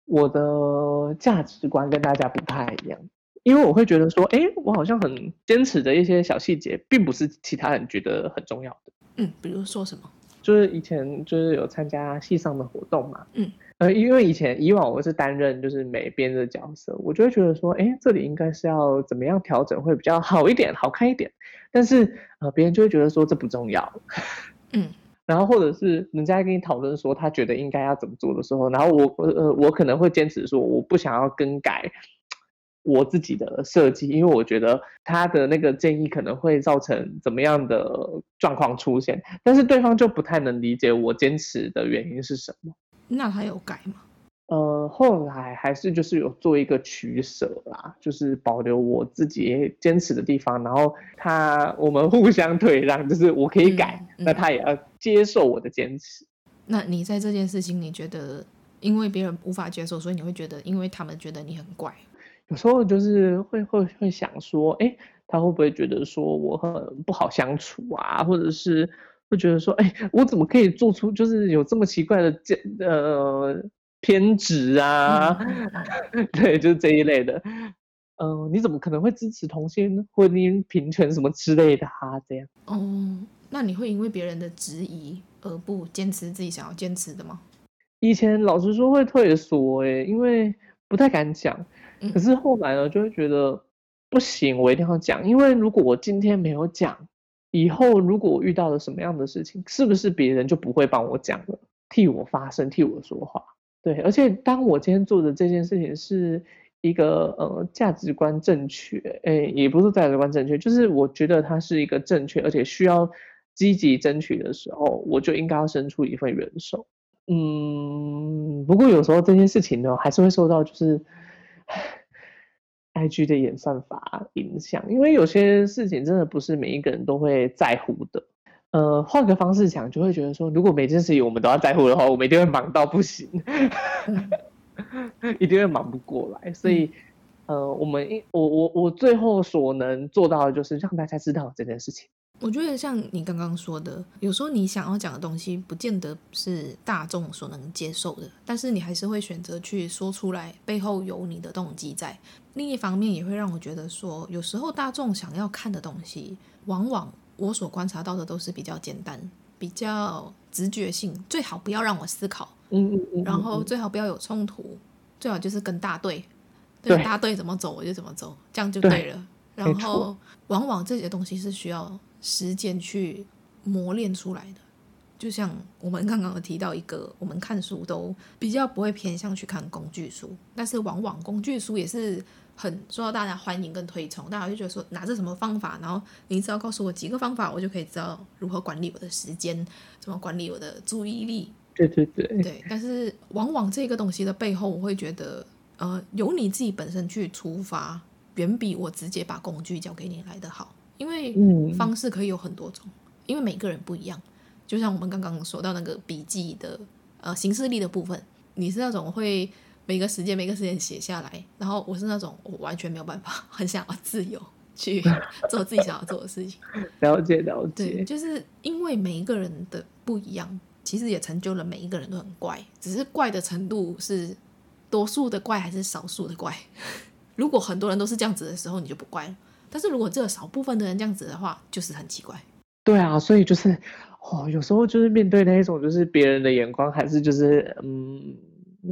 我的价值观跟大家不太一样。因为我会觉得说，哎，我好像很坚持的一些小细节，并不是其他人觉得很重要的。嗯，比如说什么？就是以前就是有参加系上的活动嘛。嗯。呃，因为以前以往我是担任就是美编的角色，我就会觉得说，哎，这里应该是要怎么样调整会比较好一点、好看一点。但是呃，别人就会觉得说这不重要。嗯。然后或者是人家跟你讨论说他觉得应该要怎么做的时候，然后我呃我可能会坚持说我不想要更改。我自己的设计，因为我觉得他的那个建议可能会造成怎么样的状况出现，但是对方就不太能理解我坚持的原因是什么。那他有改吗？呃，后来还是就是有做一个取舍啦，就是保留我自己坚持的地方，然后他我们互相退让，就是我可以改，嗯嗯、那他也要接受我的坚持。那你在这件事情，你觉得因为别人无法接受，所以你会觉得，因为他们觉得你很怪。有时候就是会会会想说，哎，他会不会觉得说我很不好相处啊？或者是会觉得说，哎，我怎么可以做出就是有这么奇怪的呃偏执啊？嗯、对，就是这一类的。嗯、呃，你怎么可能会支持同性婚姻平权什么之类的啊？这样。哦，那你会因为别人的质疑而不坚持自己想要坚持的吗？以前老实说会退缩，哎，因为不太敢讲。可是后来呢，就会觉得不行，我一定要讲，因为如果我今天没有讲，以后如果我遇到了什么样的事情，是不是别人就不会帮我讲了，替我发声，替我说话？对，而且当我今天做的这件事情是一个呃价值观正确，诶，也不是价值观正确，就是我觉得它是一个正确而且需要积极争取的时候，我就应该要伸出一份援手。嗯，不过有时候这件事情呢，还是会受到就是。IG 的演算法影响，因为有些事情真的不是每一个人都会在乎的。呃，换个方式讲，就会觉得说，如果每件事情我们都要在乎的话，我们一定会忙到不行，一定会忙不过来。所以，呃，我们一我我我最后所能做到的就是让大家知道这件事情。我觉得像你刚刚说的，有时候你想要讲的东西，不见得是大众所能接受的，但是你还是会选择去说出来，背后有你的动机在。另一方面，也会让我觉得说，有时候大众想要看的东西，往往我所观察到的都是比较简单、比较直觉性，最好不要让我思考，嗯嗯嗯，然后最好不要有冲突，最好就是跟大队，对，对大队怎么走我就怎么走，这样就对了。对然后往往这些东西是需要时间去磨练出来的。就像我们刚刚有提到一个，我们看书都比较不会偏向去看工具书，但是往往工具书也是很受到大家欢迎跟推崇，大家就觉得说拿着什么方法，然后你只要告诉我几个方法，我就可以知道如何管理我的时间，怎么管理我的注意力。对对对，对。但是往往这个东西的背后，我会觉得，呃，由你自己本身去出发，远比我直接把工具交给你来的好，因为方式可以有很多种，因为每个人不一样。就像我们刚刚说到那个笔记的呃形式力的部分，你是那种会每个时间每个时间写下来，然后我是那种我完全没有办法，很想要自由去做自己想要做的事情。了解了解，对，就是因为每一个人的不一样，其实也成就了每一个人都很怪，只是怪的程度是多数的怪还是少数的怪。如果很多人都是这样子的时候，你就不怪了；但是如果只有少部分的人这样子的话，就是很奇怪。对啊，所以就是。哦，有时候就是面对那一种，就是别人的眼光，还是就是嗯，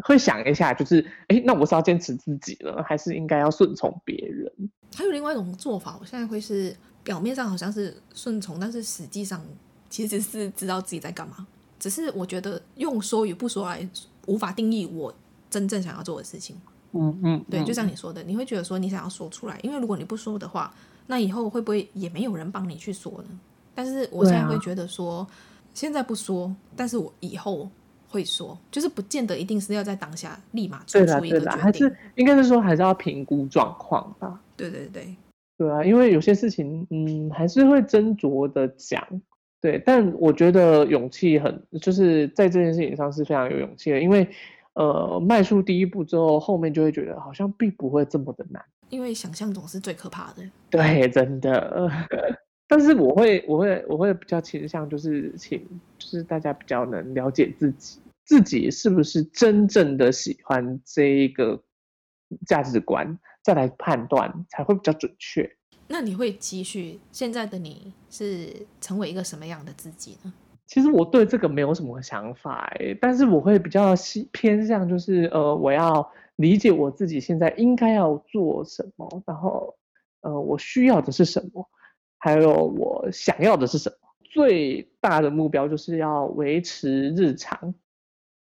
会想一下，就是哎，那我是要坚持自己呢，还是应该要顺从别人？还有另外一种做法，我现在会是表面上好像是顺从，但是实际上其实是知道自己在干嘛。只是我觉得用说与不说来无法定义我真正想要做的事情。嗯嗯，对，就像你说的，你会觉得说你想要说出来，因为如果你不说的话，那以后会不会也没有人帮你去说呢？但是我现在会觉得说，啊、现在不说，但是我以后会说，就是不见得一定是要在当下立马做出一个决定，对啦，还是应该是说还是要评估状况吧。对对对，对啊，因为有些事情，嗯，还是会斟酌的讲。对，但我觉得勇气很，就是在这件事情上是非常有勇气的，因为呃，迈出第一步之后，后面就会觉得好像并不会这么的难，因为想象总是最可怕的。对，真的。但是我会，我会，我会比较倾向，就是请，就是大家比较能了解自己，自己是不是真正的喜欢这一个价值观，再来判断才会比较准确。那你会期许现在的你是成为一个什么样的自己呢？其实我对这个没有什么想法哎，但是我会比较偏向，就是呃，我要理解我自己现在应该要做什么，然后呃，我需要的是什么。还有我想要的是什么？最大的目标就是要维持日常，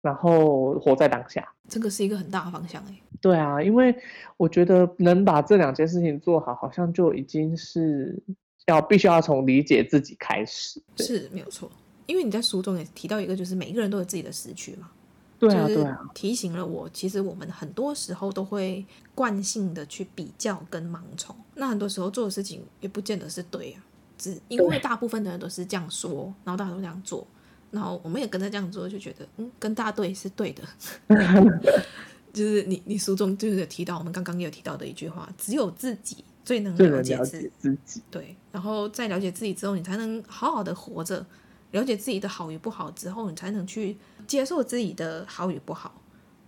然后活在当下。这个是一个很大的方向哎。对啊，因为我觉得能把这两件事情做好，好像就已经是要必须要从理解自己开始。是没有错，因为你在书中也提到一个，就是每一个人都有自己的时区嘛。对啊，对啊，提醒了我，其实我们很多时候都会惯性的去比较跟盲从，那很多时候做的事情也不见得是对啊，只因为大部分的人都是这样说，然后大家都这样做，然后我们也跟着这样做，就觉得嗯，跟大队是对的。就是你你书中就是有提到，我们刚刚也有提到的一句话，只有自己最能了解自己，自己对，然后在了解自己之后，你才能好好的活着。了解自己的好与不好之后，你才能去接受自己的好与不好，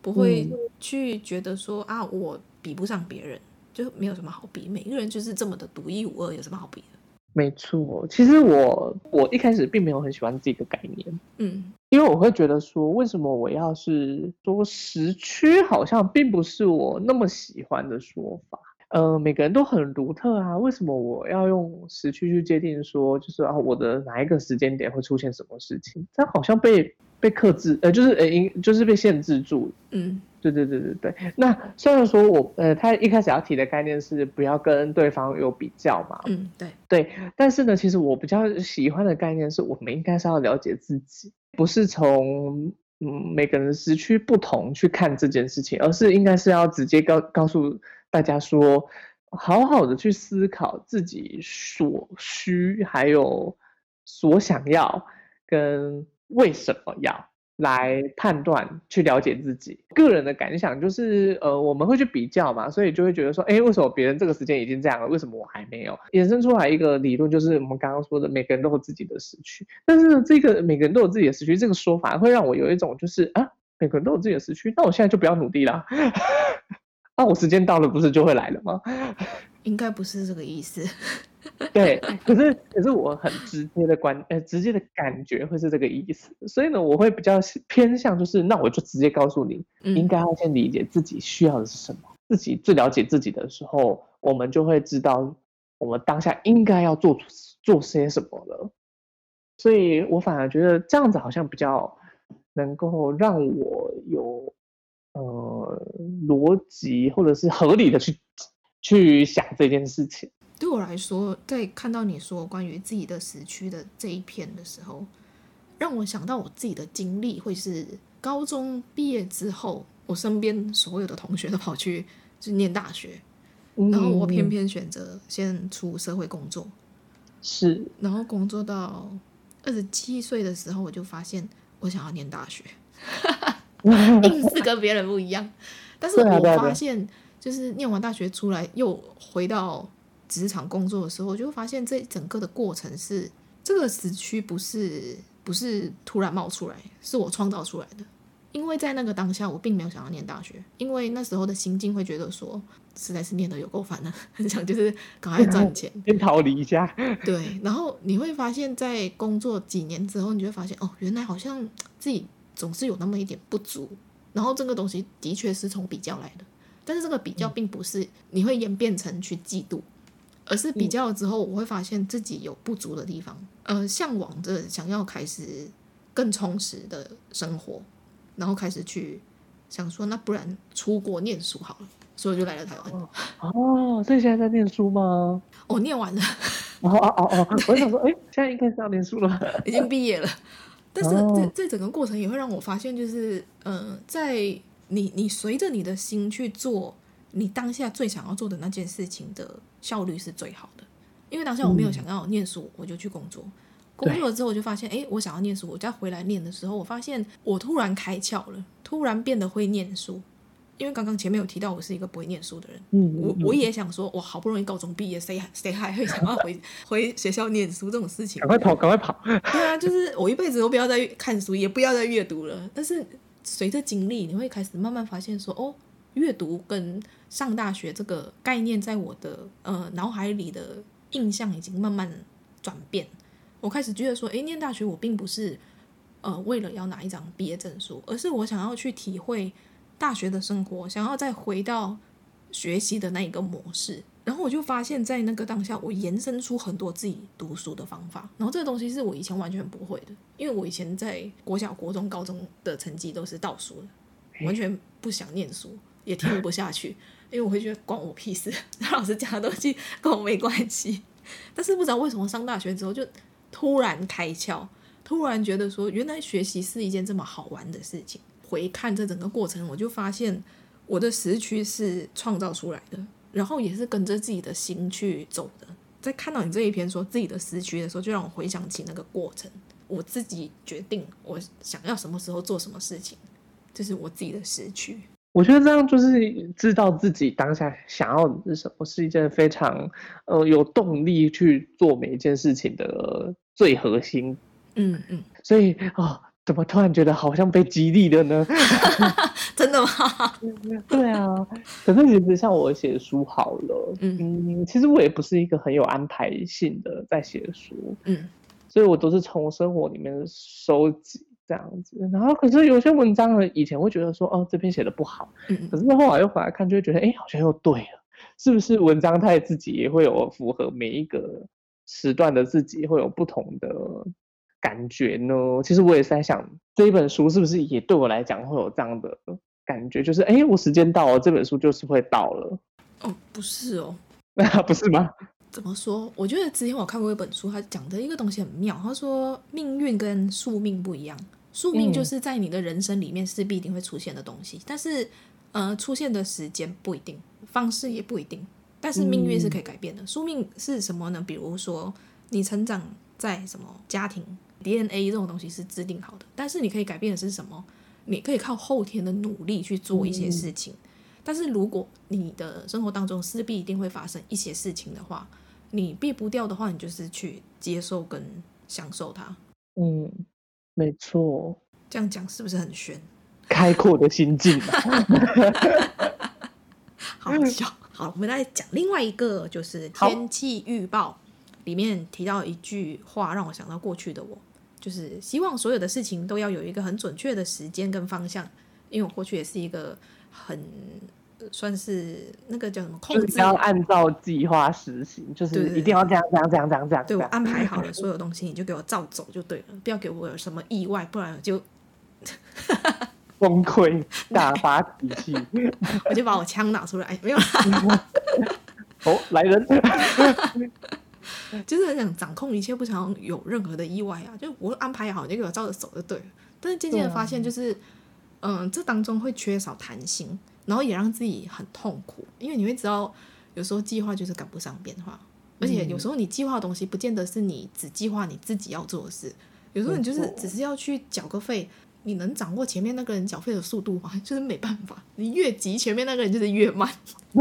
不会去觉得说、嗯、啊，我比不上别人，就没有什么好比。每个人就是这么的独一无二，有什么好比的？没错，其实我我一开始并没有很喜欢这个概念，嗯，因为我会觉得说，为什么我要是说时区，好像并不是我那么喜欢的说法。呃，每个人都很独特啊，为什么我要用时区去界定说，就是啊，我的哪一个时间点会出现什么事情？这好像被被克制，呃，就是呃，应就是被限制住。嗯，对对对对对。那虽然说我呃，他一开始要提的概念是不要跟对方有比较嘛。嗯，对对。但是呢，其实我比较喜欢的概念是我们应该是要了解自己，不是从嗯每个人的时区不同去看这件事情，而是应该是要直接告告诉。大家说，好好的去思考自己所需，还有所想要，跟为什么要来判断，去了解自己。个人的感想就是，呃，我们会去比较嘛，所以就会觉得说，哎，为什么别人这个时间已经这样了，为什么我还没有？衍生出来一个理论，就是我们刚刚说的，每个人都有自己的时区。但是，这个每个人都有自己的时区，这个说法会让我有一种就是啊，每个人都有自己的时区，那我现在就不要努力了。那、啊、我时间到了，不是就会来了吗？应该不是这个意思。对，可是可是我很直接的观，呃，直接的感觉会是这个意思。所以呢，我会比较偏向，就是那我就直接告诉你，嗯、应该要先理解自己需要的是什么。自己最了解自己的时候，我们就会知道我们当下应该要做做些什么了。所以我反而觉得这样子好像比较能够让我有呃逻辑或者是合理的去去想这件事情。对我来说，在看到你说关于自己的时区的这一篇的时候，让我想到我自己的经历会是高中毕业之后，我身边所有的同学都跑去就念大学，然后我偏偏选择先出社会工作，是，然后工作到。二十七岁的时候，我就发现我想要念大学，硬是跟别人不一样。但是我发现，就是念完大学出来，又回到职场工作的时候，就会发现这整个的过程是这个时区不是不是突然冒出来，是我创造出来的。因为在那个当下，我并没有想要念大学，因为那时候的心境会觉得说，实在是念的有够烦了，很想就是赶快赚钱，先逃离一下。对，然后你会发现在工作几年之后，你就会发现哦，原来好像自己总是有那么一点不足，然后这个东西的确是从比较来的，但是这个比较并不是你会演变成去嫉妒，而是比较了之后，我会发现自己有不足的地方，呃，向往着想要开始更充实的生活。然后开始去想说，那不然出国念书好了，所以就来了台湾。哦，所以现在在念书吗？我、哦、念完了。哦哦哦哦，我想说，哎，现在应该是要念书了，已经毕业了。但是这这整个过程也会让我发现，就是嗯、呃，在你你随着你的心去做你当下最想要做的那件事情的效率是最好的。因为当下我没有想要念书，嗯、我就去工作。工作了之后，我就发现，哎，我想要念书。我再回来念的时候，我发现我突然开窍了，突然变得会念书。因为刚刚前面有提到，我是一个不会念书的人。嗯，我我也想说，我好不容易高中毕业，谁谁还会想要回 回学校念书这种事情？赶快跑，赶快跑！对啊，就是我一辈子都不要再看书，也不要再阅读了。但是随着经历，你会开始慢慢发现说，哦，阅读跟上大学这个概念，在我的呃脑海里的印象已经慢慢转变。我开始觉得说，诶，念大学我并不是，呃，为了要拿一张毕业证书，而是我想要去体会大学的生活，想要再回到学习的那一个模式。然后我就发现，在那个当下，我延伸出很多自己读书的方法。然后这个东西是我以前完全不会的，因为我以前在国小、国中、高中的成绩都是倒数的，完全不想念书，也听不下去，因为我会觉得关我屁事，老师讲的东西跟我没关系。但是不知道为什么上大学之后就。突然开窍，突然觉得说，原来学习是一件这么好玩的事情。回看这整个过程，我就发现我的时区是创造出来的，然后也是跟着自己的心去走的。在看到你这一篇说自己的时区的时候，就让我回想起那个过程。我自己决定我想要什么时候做什么事情，这是我自己的时区。我觉得这样就是知道自己当下想要的是什么，是一件非常呃有动力去做每一件事情的最核心。嗯嗯，所以啊、哦，怎么突然觉得好像被激励了呢？真的吗？对啊，可是其实像我写书好了，嗯嗯，其实我也不是一个很有安排性的在写书，嗯，所以我都是从生活里面收集。这样子，然后可是有些文章呢，以前会觉得说，哦，这篇写的不好，嗯，可是后来又回来看，就会觉得，哎，好像又对了，是不是文章它自己也会有符合每一个时段的自己，会有不同的感觉呢？其实我也是在想，这一本书是不是也对我来讲会有这样的感觉，就是，哎，我时间到了，这本书就是会到了。哦，不是哦，那 不是吗？怎么说？我觉得之前我看过一本书，它讲的一个东西很妙，他说命运跟宿命不一样。宿命就是在你的人生里面是必定会出现的东西，嗯、但是，呃，出现的时间不一定，方式也不一定，但是命运是可以改变的。嗯、宿命是什么呢？比如说你成长在什么家庭，DNA 这种东西是制定好的，但是你可以改变的是什么？你可以靠后天的努力去做一些事情。嗯、但是如果你的生活当中势必一定会发生一些事情的话，你避不掉的话，你就是去接受跟享受它。嗯。没错，这样讲是不是很玄？开阔的心境，好笑，好，我们来讲另外一个，就是天气预报里面提到一句话，让我想到过去的我，就是希望所有的事情都要有一个很准确的时间跟方向，因为我过去也是一个很算是那个叫什么控制，要按照计划实行，就是一定要这样这样这样这样这样。对，我安排好了所有东西，你就给我照走就对了，不要给我有什么意外，不然我就。崩溃，大发脾气，我就把我枪拿出来，没有。哦，来人，就是很想掌控一切，不想有任何的意外啊！就我安排好，你就给我照着走就对了。但是渐渐的发现，就是，嗯，这当中会缺少弹性，然后也让自己很痛苦，因为你会知道，有时候计划就是赶不上变化，而且有时候你计划的东西，不见得是你只计划你自己要做的事，有时候你就是只是要去缴个费。你能掌握前面那个人缴费的速度吗？就是没办法，你越急，前面那个人就是越慢。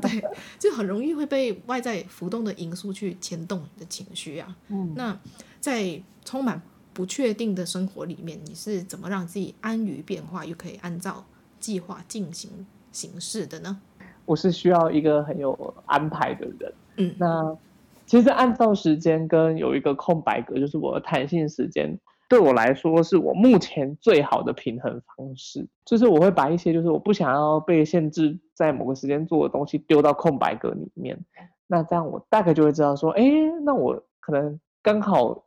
对，就很容易会被外在浮动的因素去牵动你的情绪啊。嗯，那在充满不确定的生活里面，你是怎么让自己安于变化，又可以按照计划进行行事的呢？我是需要一个很有安排的人。嗯，那其实按照时间跟有一个空白格，就是我的弹性时间。对我来说，是我目前最好的平衡方式，就是我会把一些就是我不想要被限制在某个时间做的东西丢到空白格里面，那这样我大概就会知道说，哎，那我可能刚好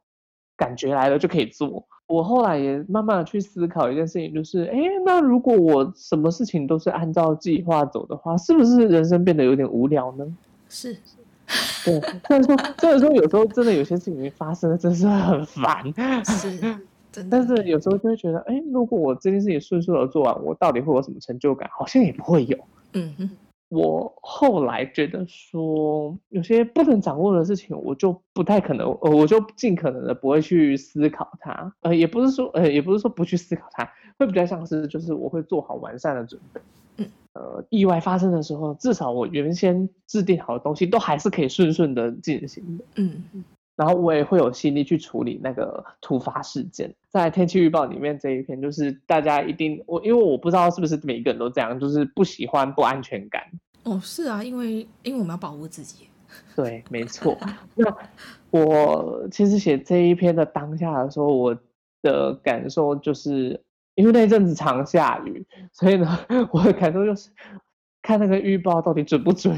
感觉来了就可以做。我后来也慢慢的去思考一件事情，就是，哎，那如果我什么事情都是按照计划走的话，是不是人生变得有点无聊呢？是。对，虽然说，虽然说有时候真的有些事情发生的真是很烦，是，真的。但是有时候就会觉得，哎，如果我这件事情顺顺的做完，我到底会有什么成就感？好像也不会有。嗯哼。我后来觉得说，有些不能掌握的事情，我就不太可能，呃，我就尽可能的不会去思考它。呃，也不是说，呃，也不是说不去思考它，会比较像是，就是我会做好完善的准备。嗯。呃，意外发生的时候，至少我原先制定好的东西都还是可以顺顺的进行的。嗯，然后我也会有心力去处理那个突发事件。在天气预报里面这一篇，就是大家一定我，因为我不知道是不是每一个人都这样，就是不喜欢不安全感。哦，是啊，因为因为我们要保护自己。对，没错。那我其实写这一篇的当下的时候，我的感受就是。因为那阵子常下雨，所以呢，我的感受就是看那个预报到底准不准，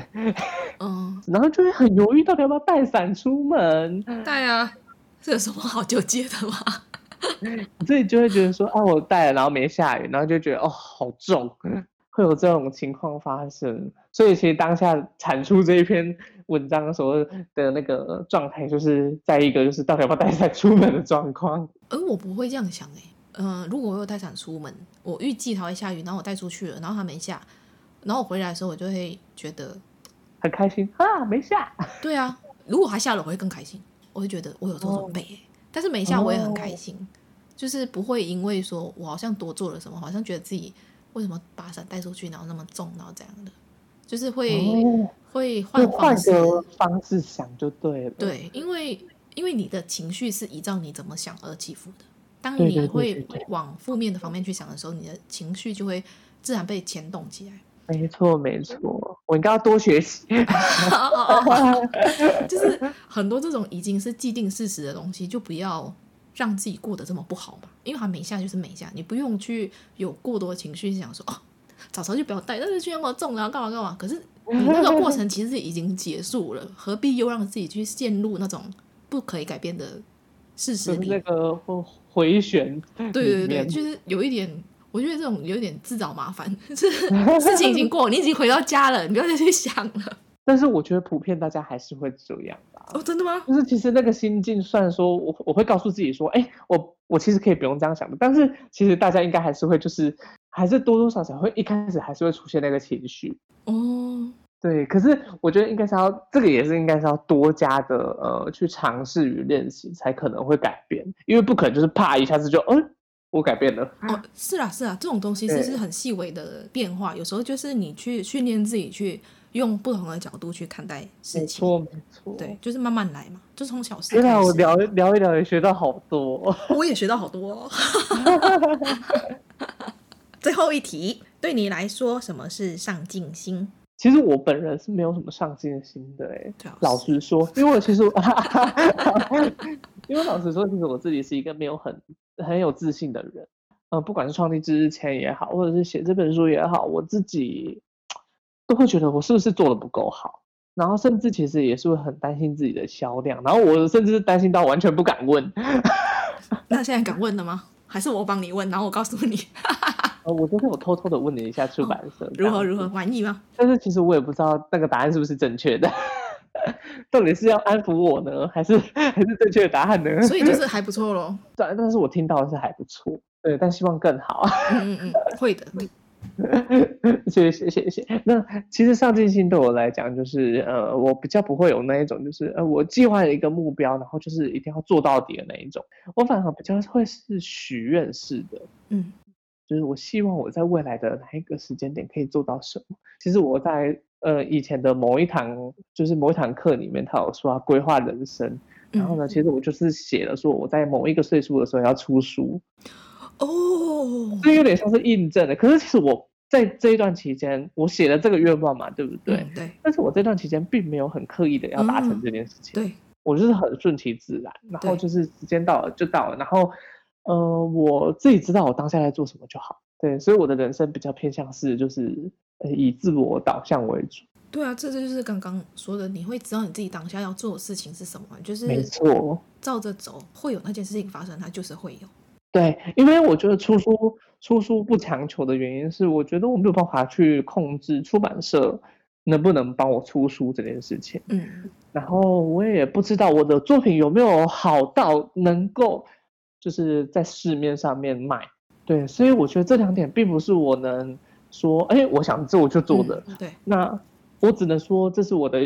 嗯，然后就会很犹豫，到底要不要带伞出门？带啊，这有什么好纠结的吗？所以就会觉得说，啊，我带了，然后没下雨，然后就觉得哦，好重，会有这种情况发生。所以其实当下产出这一篇文章的时候的那个状态，就是在一个就是到底要不要带伞出门的状况。而我不会这样想哎。嗯、呃，如果我有带伞出门，我预计它会下雨，然后我带出去了，然后它没下，然后我回来的时候，我就会觉得很开心啊，没下。对啊，如果还下了，我会更开心，我会觉得我有做准备。哦、但是没下，我也很开心，哦、就是不会因为说我好像多做了什么，好像觉得自己为什么把伞带出去，然后那么重，然后这样的，就是会、哦、会换换个方式想就对了。对，因为因为你的情绪是依照你怎么想而起伏的。当你会往负面的方面去想的时候，你的情绪就会自然被牵动起来。没错，没错，我应该要多学习。就是很多这种已经是既定事实的东西，就不要让自己过得这么不好嘛。因为它每下就是每下，你不用去有过多的情绪想说哦，早早就不要带，但是去那么重啊，干嘛干嘛。可是你那个过程其实已经结束了，何必又让自己去陷入那种不可以改变的事实里？那个回旋，对对对，就是有一点，我觉得这种有点自找麻烦。是 事情已经过，你已经回到家了，你不要再去想了。但是我觉得普遍大家还是会这样吧。哦，真的吗？就是其实那个心境，虽然说我我会告诉自己说，哎，我我其实可以不用这样想的，但是其实大家应该还是会，就是还是多多少少会一开始还是会出现那个情绪。哦。对，可是我觉得应该是要这个也是应该是要多加的呃去尝试与练习，才可能会改变，因为不可能就是啪一下子就嗯我改变了。哦，是啊是啊，这种东西其实是很细微的变化，有时候就是你去训练自己去用不同的角度去看待事情。没错没错，对，就是慢慢来嘛，就从小事。对啊，我聊聊一聊也学到好多，我也学到好多哦。最后一题，对你来说什么是上进心？其实我本人是没有什么上进心的，哎，老实说，因为我其实，因为老实说，其实我自己是一个没有很很有自信的人。嗯，不管是创立知日签也好，或者是写这本书也好，我自己都会觉得我是不是做的不够好，然后甚至其实也是会很担心自己的销量，然后我甚至是担心到完全不敢问。那现在敢问了吗？还是我帮你问，然后我告诉你？呃，我昨天我偷偷的问了一下出版社，哦、如何如何满意吗？但是其实我也不知道那个答案是不是正确的，到底是要安抚我呢，还是 还是正确的答案呢？所以就是还不错喽。对，但是我听到的是还不错。对，但希望更好。嗯嗯嗯，会的。谢谢谢谢。那其实上进心对我来讲，就是呃，我比较不会有那一种，就是呃，我计划了一个目标，然后就是一定要做到底的那一种。我反而比较会是许愿式的。嗯。就是我希望我在未来的哪一个时间点可以做到什么？其实我在呃以前的某一堂，就是某一堂课里面，他有说要规划人生。然后呢，其实我就是写了说我在某一个岁数的时候要出书。哦，这有点像是印证的。可是其实我在这一段期间，我写了这个愿望嘛，对不对？对。但是我这段期间并没有很刻意的要达成这件事情。对。我就是很顺其自然，然后就是时间到了就到了，然后。呃，我自己知道我当下在做什么就好。对，所以我的人生比较偏向是，就是呃以自我导向为主。对啊，这就是刚刚说的，你会知道你自己当下要做的事情是什么，就是没错，照着走会有那件事情发生，它就是会有。对，因为我觉得出书出书不强求的原因是，我觉得我没有办法去控制出版社能不能帮我出书这件事情。嗯，然后我也不知道我的作品有没有好到能够。就是在市面上面卖，对，所以我觉得这两点并不是我能说，哎，我想做就做的。嗯、对，那我只能说这是我的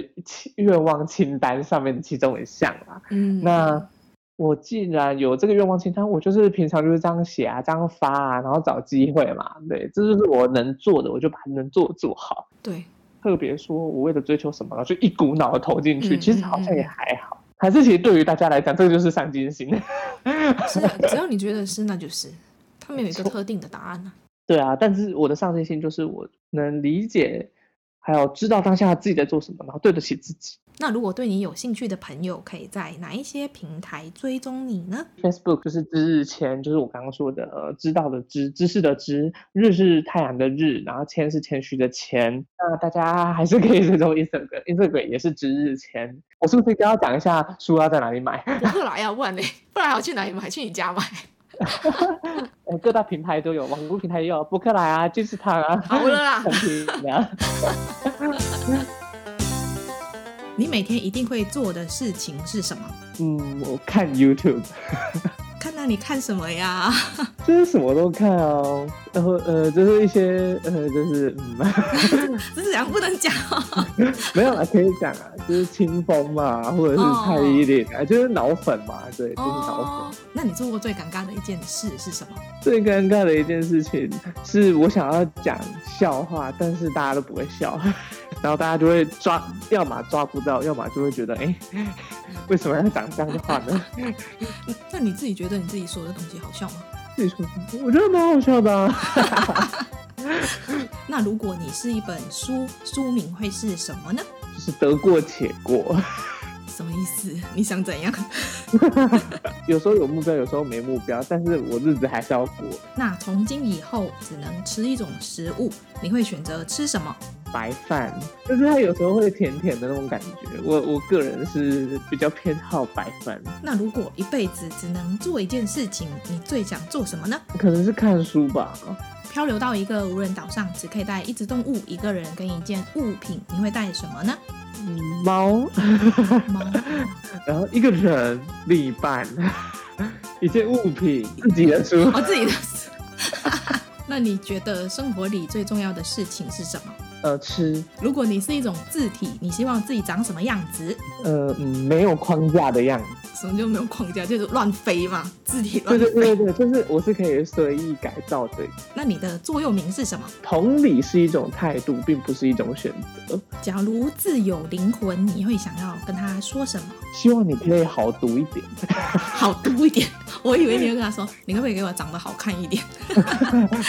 愿望清单上面的其中一项啦。嗯，那我既然有这个愿望清单，我就是平常就是这样写啊，这样发啊，然后找机会嘛。对，这就是我能做的，我就把能做做好。对，特别说我为了追求什么，就一股脑的投进去，嗯、其实好像也还好。还是其实对于大家来讲，这个就是上进心。是啊，只要你觉得是，那就是。他们有一个特定的答案呢、啊。对啊，但是我的上进心就是我能理解。还有知道当下自己在做什么，然后对得起自己。那如果对你有兴趣的朋友，可以在哪一些平台追踪你呢？Facebook 就是知日签，就是我刚刚说的，呃，知道的知，知识的知，日是太阳的日，然后谦是谦虚的谦。那大家还是可以追踪 Instagram，Instagram 也是知日签。我是不是刚刚讲一下书要在哪里买？我后来要问你，不然我去哪里买？去你家买。各大平台都有，网络平台也有，博客来啊，金石堂啊，好了啦。你每天一定会做的事情是什么？嗯，我看 YouTube。看到你看什么呀？就是什么都看哦，然后呃，就是一些呃，就是嗯，这是讲不能讲，没有啊，可以讲啊，就是清风嘛，或者是蔡依林啊，就是脑粉嘛，对，就是脑粉。那你做过最尴尬的一件事是什么？最尴尬的一件事情是我想要讲笑话，但是大家都不会笑。然后大家就会抓，要么抓不到，要么就会觉得，哎，为什么要讲这样的话呢？那你自己觉得你自己说的东西好笑吗？自己说，我觉得蛮好笑的啊。那如果你是一本书，书名会是什么呢？就是得过且过。什么意思？你想怎样？有时候有目标，有时候没目标，但是我日子还是要过。那从今以后只能吃一种食物，你会选择吃什么？白饭，就是它有时候会甜甜的那种感觉。我我个人是比较偏好白饭。那如果一辈子只能做一件事情，你最想做什么呢？可能是看书吧。漂流到一个无人岛上，只可以带一只动物、一个人跟一件物品，你会带什么呢？猫，猫，然后一个人，另一半，一件物品，自己的书，哦，自己的书。那你觉得生活里最重要的事情是什么？呃，吃。如果你是一种字体，你希望自己长什么样子？呃，嗯，没有框架的样子。什么就没有框架？就是乱飞嘛，字体乱对对对对，就是我是可以随意改造的。那你的座右铭是什么？同理是一种态度，并不是一种选择。假如自有灵魂，你会想要跟他说什么？希望你可以好读一点，好读一点。我以为你会跟他说，你可不可以给我长得好看一点？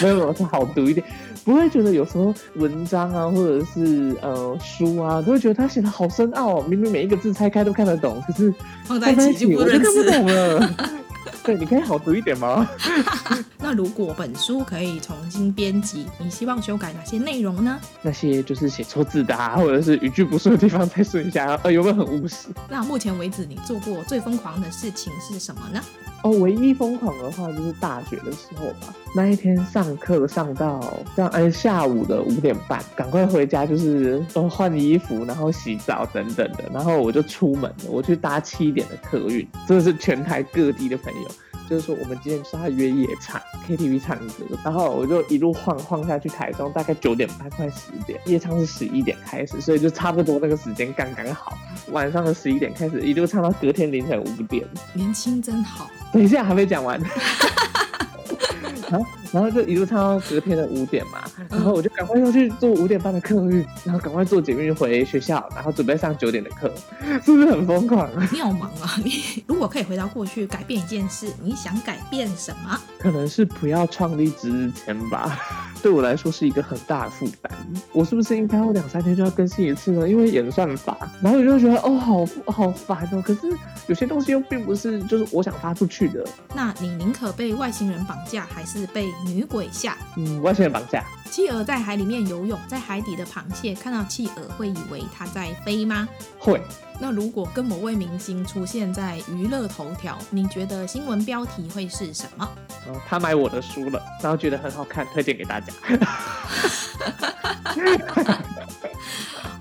没 有没有，是好读一点。不会觉得有时候文章啊，或者是呃书啊，都会觉得他写的好深奥，明明每一个字拆开都看得懂，可是放在一起就不懂了。对，你可以好读一点吗？那如果本书可以重新编辑，你希望修改哪些内容呢？那些就是写错字的啊，或者是语句不顺的地方再顺一下，呃，有没有很务实？那目前为止你做过最疯狂的事情是什么呢？哦，唯一疯狂的话就是大学的时候吧。那一天上课上到这样，哎，下午的五点半，赶快回家，就是都换衣服，然后洗澡等等的，然后我就出门了，我去搭七点的客运，真的是全台各地的朋友。就是说，我们今天是要约夜场 KTV 唱歌，然后我就一路晃晃下去台中，大概九点半快十点，夜唱是十一点开始，所以就差不多那个时间刚刚好。晚上的十一点开始，一路唱到隔天凌晨五点。年轻真好。等一下，还没讲完。然后就一路唱到隔天的五点嘛，然后我就赶快要去做五点半的客运，然后赶快坐捷运回学校，然后准备上九点的课，是不是很疯狂？你好忙啊！你 如果可以回到过去改变一件事，你想改变什么？可能是不要创立值日签吧，对我来说是一个很大的负担。我是不是应该要两三天就要更新一次呢？因为演算法，然后我就觉得哦，好好烦哦。可是有些东西又并不是就是我想发出去的。那你宁可被外星人绑架，还是被？女鬼下，嗯，外星人绑架。企鹅在海里面游泳，在海底的螃蟹看到企鹅会以为它在飞吗？会。那如果跟某位明星出现在娱乐头条，你觉得新闻标题会是什么？哦，他买我的书了，然后觉得很好看，推荐给大家。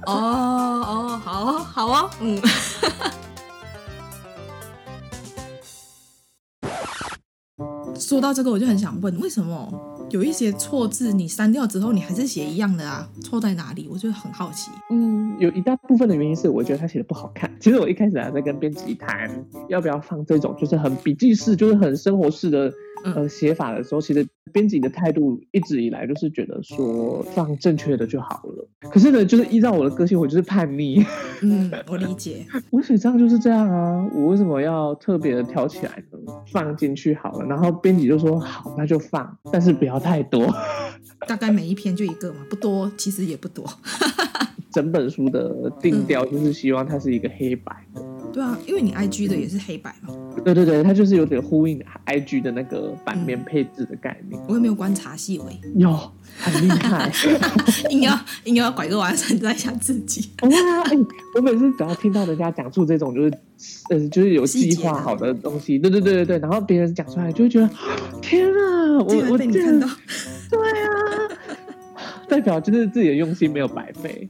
哦哦，好哦好哦，嗯。说到这个，我就很想问，为什么有一些错字你删掉之后，你还是写一样的啊？错在哪里？我就很好奇。嗯，有一大部分的原因是我觉得他写的不好看。其实我一开始还在跟编辑谈要不要放这种，就是很笔记式，就是很生活式的。呃，写法的时候，其实编辑的态度一直以来都是觉得说放正确的就好了。可是呢，就是依照我的个性，我就是叛逆。嗯，我理解。我写这样就是这样啊，我为什么要特别的挑起来呢？放进去好了，然后编辑就说好，那就放，但是不要太多。大概每一篇就一个嘛，不多，其实也不多。整本书的定调就是希望它是一个黑白的。对啊，因为你 IG 的也是黑白嘛。对对对，它就是有点呼应 IG 的那个版面配置的概念。我有没有观察细微？有，很厉害。硬要硬要拐个弯称赞一下自己。哇，哎，我每次只要听到人家讲出这种就是呃就是有计划好的东西，对对对对对，然后别人讲出来就会觉得天啊，我我被你看到，对啊，代表就是自己的用心没有白费。